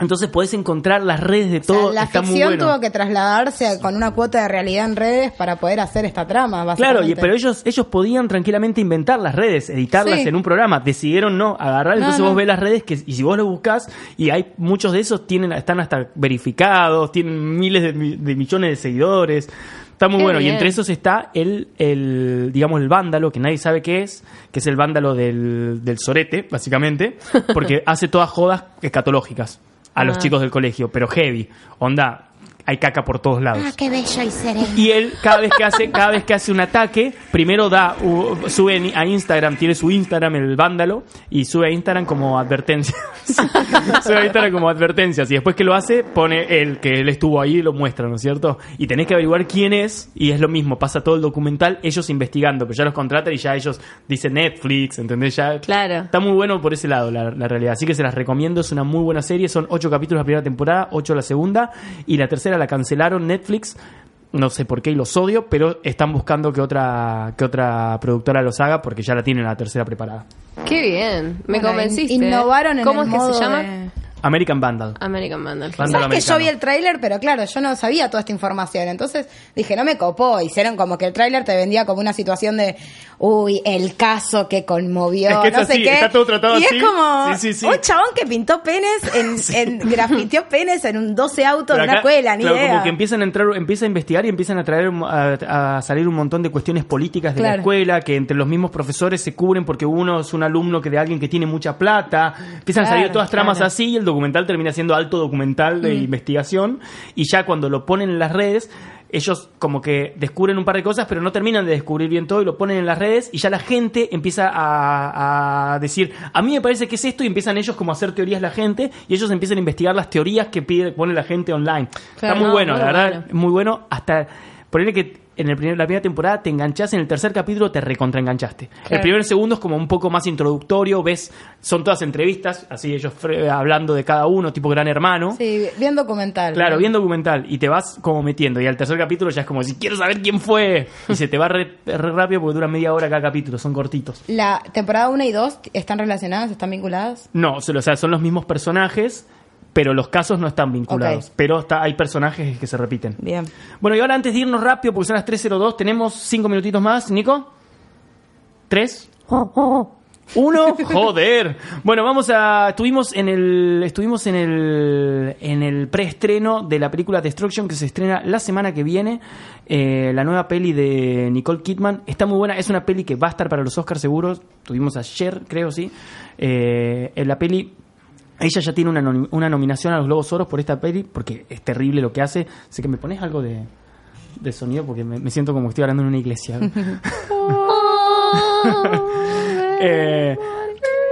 Entonces podés encontrar las redes de todo. la está muy ficción bueno. tuvo que trasladarse con una cuota de realidad en redes para poder hacer esta trama, Claro, básicamente. y, pero ellos, ellos podían tranquilamente inventar las redes, editarlas Sí. en un programa. Decidieron no agarrar, entonces No, vos ves las redes que, y si vos lo buscas, y hay muchos de esos tienen, están hasta verificados, tienen miles de, mi- de millones de seguidores. Está muy Qué bueno. Y entre esos está el, el, digamos, el vándalo, que nadie sabe qué es, que es el vándalo del, del sorete, básicamente, porque hace todas jodas escatológicas a los Ah. chicos del colegio, pero heavy. Onda, hay caca por todos lados. Ah, qué bello y sereno. Y él cada vez que hace cada vez que hace un ataque, primero da u- sube a Instagram, tiene su Instagram el vándalo y sube a Instagram como advertencia. sube a Instagram como advertencias y después que lo hace pone el que él estuvo ahí y lo muestra, ¿no es cierto? Y tenés que averiguar quién es y es lo mismo, pasa todo el documental ellos investigando, pero ya los contratan y ya ellos dicen Netflix, ¿entendés? Ya Claro. Está muy bueno por ese lado la, la realidad. Así que se las recomiendo. Es una muy buena serie. Son ocho capítulos la primera temporada, ocho la segunda. Y la tercera la cancelaron Netflix. No sé por qué y los odio, pero están buscando que otra, que otra productora los haga porque ya la tienen la tercera preparada. Qué bien. Me Bueno, convenciste. in- innovaron en ¿Cómo el es que se llama? de- American Vandal. American Vandal. Vandal ¿Sabes que yo vi el tráiler, pero claro, yo no sabía toda esta información. Entonces dije, no me copó. Hicieron como que el tráiler te vendía como una situación de, uy, el caso que conmovió, Es que es no sé así, qué. está todo tratado y así. es como Sí, sí, sí. un chabón que pintó penes, en, en grafiteó penes en un 12 autos Pero de una escuela, ni claro, idea. como que empiezan a entrar, empieza a investigar y empiezan a traer un- a, a salir un montón de cuestiones políticas de la escuela, que entre los mismos profesores se cubren porque uno es un alumno que de alguien que tiene mucha plata. Empiezan a salir todas tramas claro. así y el documental termina siendo alto documental de Mm. investigación. Y ya cuando lo ponen en las redes, ellos como que descubren un par de cosas, pero no terminan de descubrir bien todo y lo ponen en las redes y ya la gente empieza a, a decir, a mí me parece que es esto y empiezan ellos como a hacer teorías la gente y ellos empiezan a investigar las teorías que pide, pone la gente online. Está muy no, bueno, la verdad, bueno. muy bueno. Hasta ponerle que en el primer, la primera temporada te enganchás, en el tercer capítulo te recontraenganchaste. El Claro. primer segundo es como un poco más introductorio, ves, son todas entrevistas, así ellos fre- hablando de cada uno, tipo gran hermano. Sí, bien documental. Claro, bien documental. Y te vas como metiendo. Y al tercer capítulo ya es como si quiero saber quién fue. Y se te va re, re rápido porque dura media hora cada capítulo, son cortitos. La temporada 1 y 2 están relacionadas, están vinculadas. No, o sea, son los mismos personajes, pero los casos no están vinculados. Pero está, hay personajes que se repiten. Bien. Bueno, y ahora antes de irnos rápido, porque son las 3.02, tenemos cinco minutitos más. Nico, ¿tres? Uno, joder. Bueno, vamos a. Estuvimos en el. Estuvimos en el. En el preestreno de la película Destruction que se estrena la semana que viene. Eh, la nueva peli de Nicole Kidman. Está muy buena. Es una peli que va a estar para los Oscars seguros. Tuvimos ayer, creo, sí. Eh, en la peli. Ella ya tiene una, nom- una nominación a los Globos Oros por esta peli, porque es terrible lo que hace. Sé que me pones algo de, de sonido porque me, me siento como que estoy hablando en una iglesia. Eh,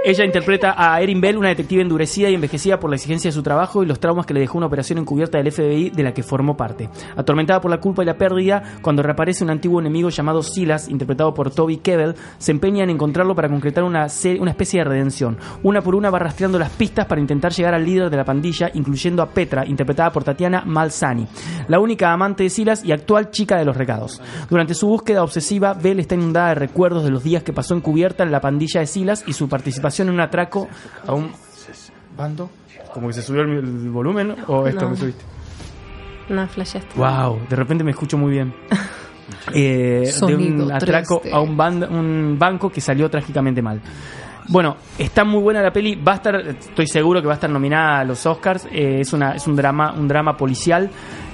ella interpreta a Erin Bell, una detective endurecida y envejecida por la exigencia de su trabajo y los traumas que le dejó una operación encubierta del FBI de la que formó parte. Atormentada por la culpa y la pérdida, cuando reaparece un antiguo enemigo llamado Silas, interpretado por Toby Kebbell, se empeña en encontrarlo para concretar una, una especie de redención. Una por una va rastreando las pistas para intentar llegar al líder de la pandilla, incluyendo a Petra, interpretada por Tatiana Malsani, la única amante de Silas y actual chica de los recados. Durante su búsqueda obsesiva, Bell está inundada de recuerdos de los días que pasó encubierta en la pandilla de Silas y su participación en un atraco a un bando. Como que se subió el, el volumen o esto No. me subiste. No, flasheaste. Wow, de repente me escucho muy bien. Eh, de un atraco 3D. a un, ban- un banco que salió trágicamente mal. Bueno, está muy buena la peli, va a estar, estoy seguro que va a estar nominada a los Oscars. eh, es una, es un drama, un drama policial.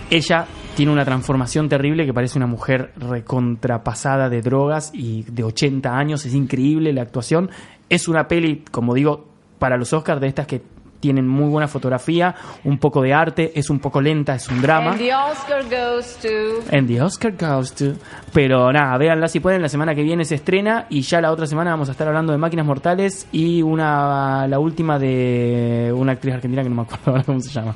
Ella tiene una transformación terrible que parece una mujer recontrapasada de drogas y de 80 años. Es increíble la actuación. Es una peli, como digo, para los Oscars de estas que tienen muy buena fotografía, un poco de arte, es un poco lenta, es un drama. And the Oscar goes to... And the Oscar goes to. Pero nada, véanla si pueden. La semana que viene se estrena y ya la otra semana vamos a estar hablando de Máquinas Mortales y una la última de una actriz argentina que no me acuerdo ahora cómo se llama.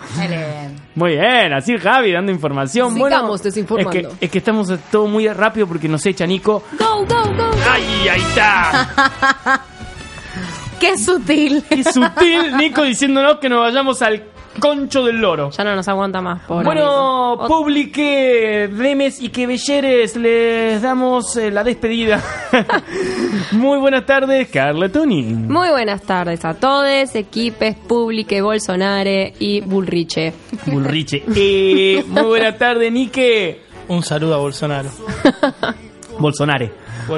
Muy bien, así Javi dando información. Sigamos bueno, desinformando. Es que, es que estamos todo muy rápido porque nos echa Nico. Go, go, go. ¡Ay, ahí está! Qué sutil. Qué sutil Nico diciéndonos que nos vayamos al concho del loro. Ya no nos aguanta más, pobre Bueno, amigo. publique Demes y que Belleres, les damos eh, la despedida. Muy buenas tardes, Carla Toni. Muy buenas tardes a todos, equipes, Publique, Bolsonare y Bullriche. Bullriche. Eh, muy buenas tardes, Nike. Un saludo a Bolsonaro. Bolsonaro.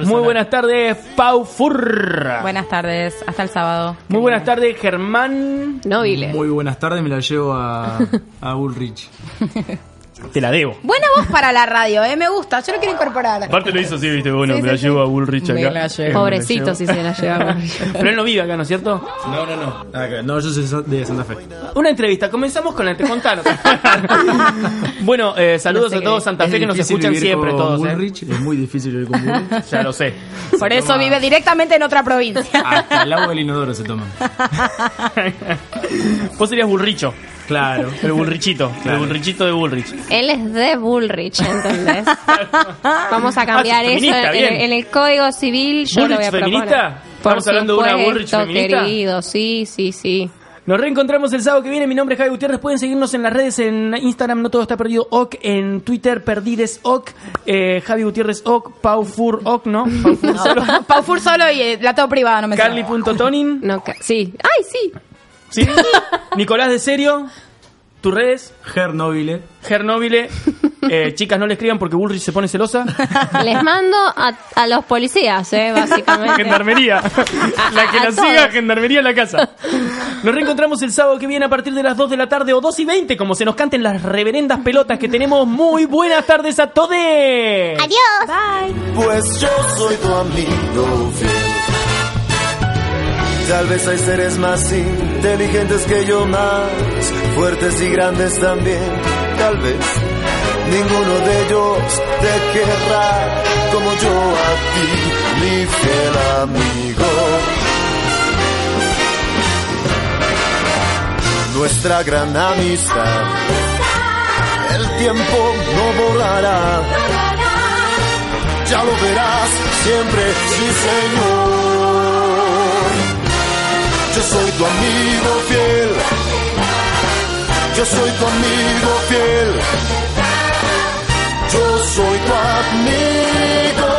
Muy buenas tardes, Pau Furra. Buenas tardes, hasta el sábado. Muy buenas tardes, Germán. Nobile. Muy buenas tardes, me la llevo a, a Bullrich. Te la debo. Buena voz para la radio, ¿eh? Me gusta, yo lo quiero incorporar. Aparte lo hizo así, viste, bueno, Sí, me la sí, llevo a Bullrich Me acá. la llevo. Me la Pobrecito llevo. si se la lleva. Pero él no vive acá, ¿no es cierto? No, no, no. Nada que ver. No, yo soy de Santa Fe. Una entrevista, comenzamos con la te contanos. bueno, eh, saludos No sé a todos qué. Santa Fe que nos escuchan siempre todos. ¿eh? Bullrich, es muy difícil vivir con Bullrich. Ya lo sé. Por eso vive directamente en otra provincia. Hasta el agua del inodoro se toma. Vos serías Bullricho. Claro. El Bullrichito. El. Bullrichito de Bullrich. Él es de Bullrich, ¿entendés? Vamos a cambiar Ah, eso feminista, en, el código civil. Yo lo voy ¿Bullrich a proponer. feminista? ¿Estamos hablando de una Bullrich feminista? querido, sí, sí, sí. Nos reencontramos el sábado que viene. Mi nombre es Javi Gutiérrez. Pueden seguirnos en las redes, en Instagram, no todo está perdido, OK, en Twitter, Perdides OK, eh, Javi Gutiérrez OK, Pau Fur OK, ¿no? Pau Fur solo. Pau Fur solo y eh, la todo privado, no me. Carly.tonin. No, ca- sí. Ay, sí. ¿Sí? Nicolás de Serio. ¿Tus redes? Gernobile. Gernóbile. Eh, chicas, no le escriban porque Bullrich se pone celosa. Les mando a, a los policías, ¿eh? Básicamente. Gendarmería. La que a la siga. Gendarmería en la casa. Nos reencontramos el sábado que viene a partir de las 2 de la tarde o 2 y 20, como se nos canten las reverendas pelotas que tenemos. Muy buenas tardes a todos. Adiós. Bye. Pues yo soy tu amigo fiel. Tal vez hay seres más inteligentes que yo, más fuertes y grandes también. Tal vez ninguno de ellos te querrá como yo a ti, mi fiel amigo. Nuestra gran amistad, el tiempo no borrará. Ya lo verás siempre, sí señor. Yo soy tu amigo fiel. Yo soy tu amigo fiel. Yo soy tu amigo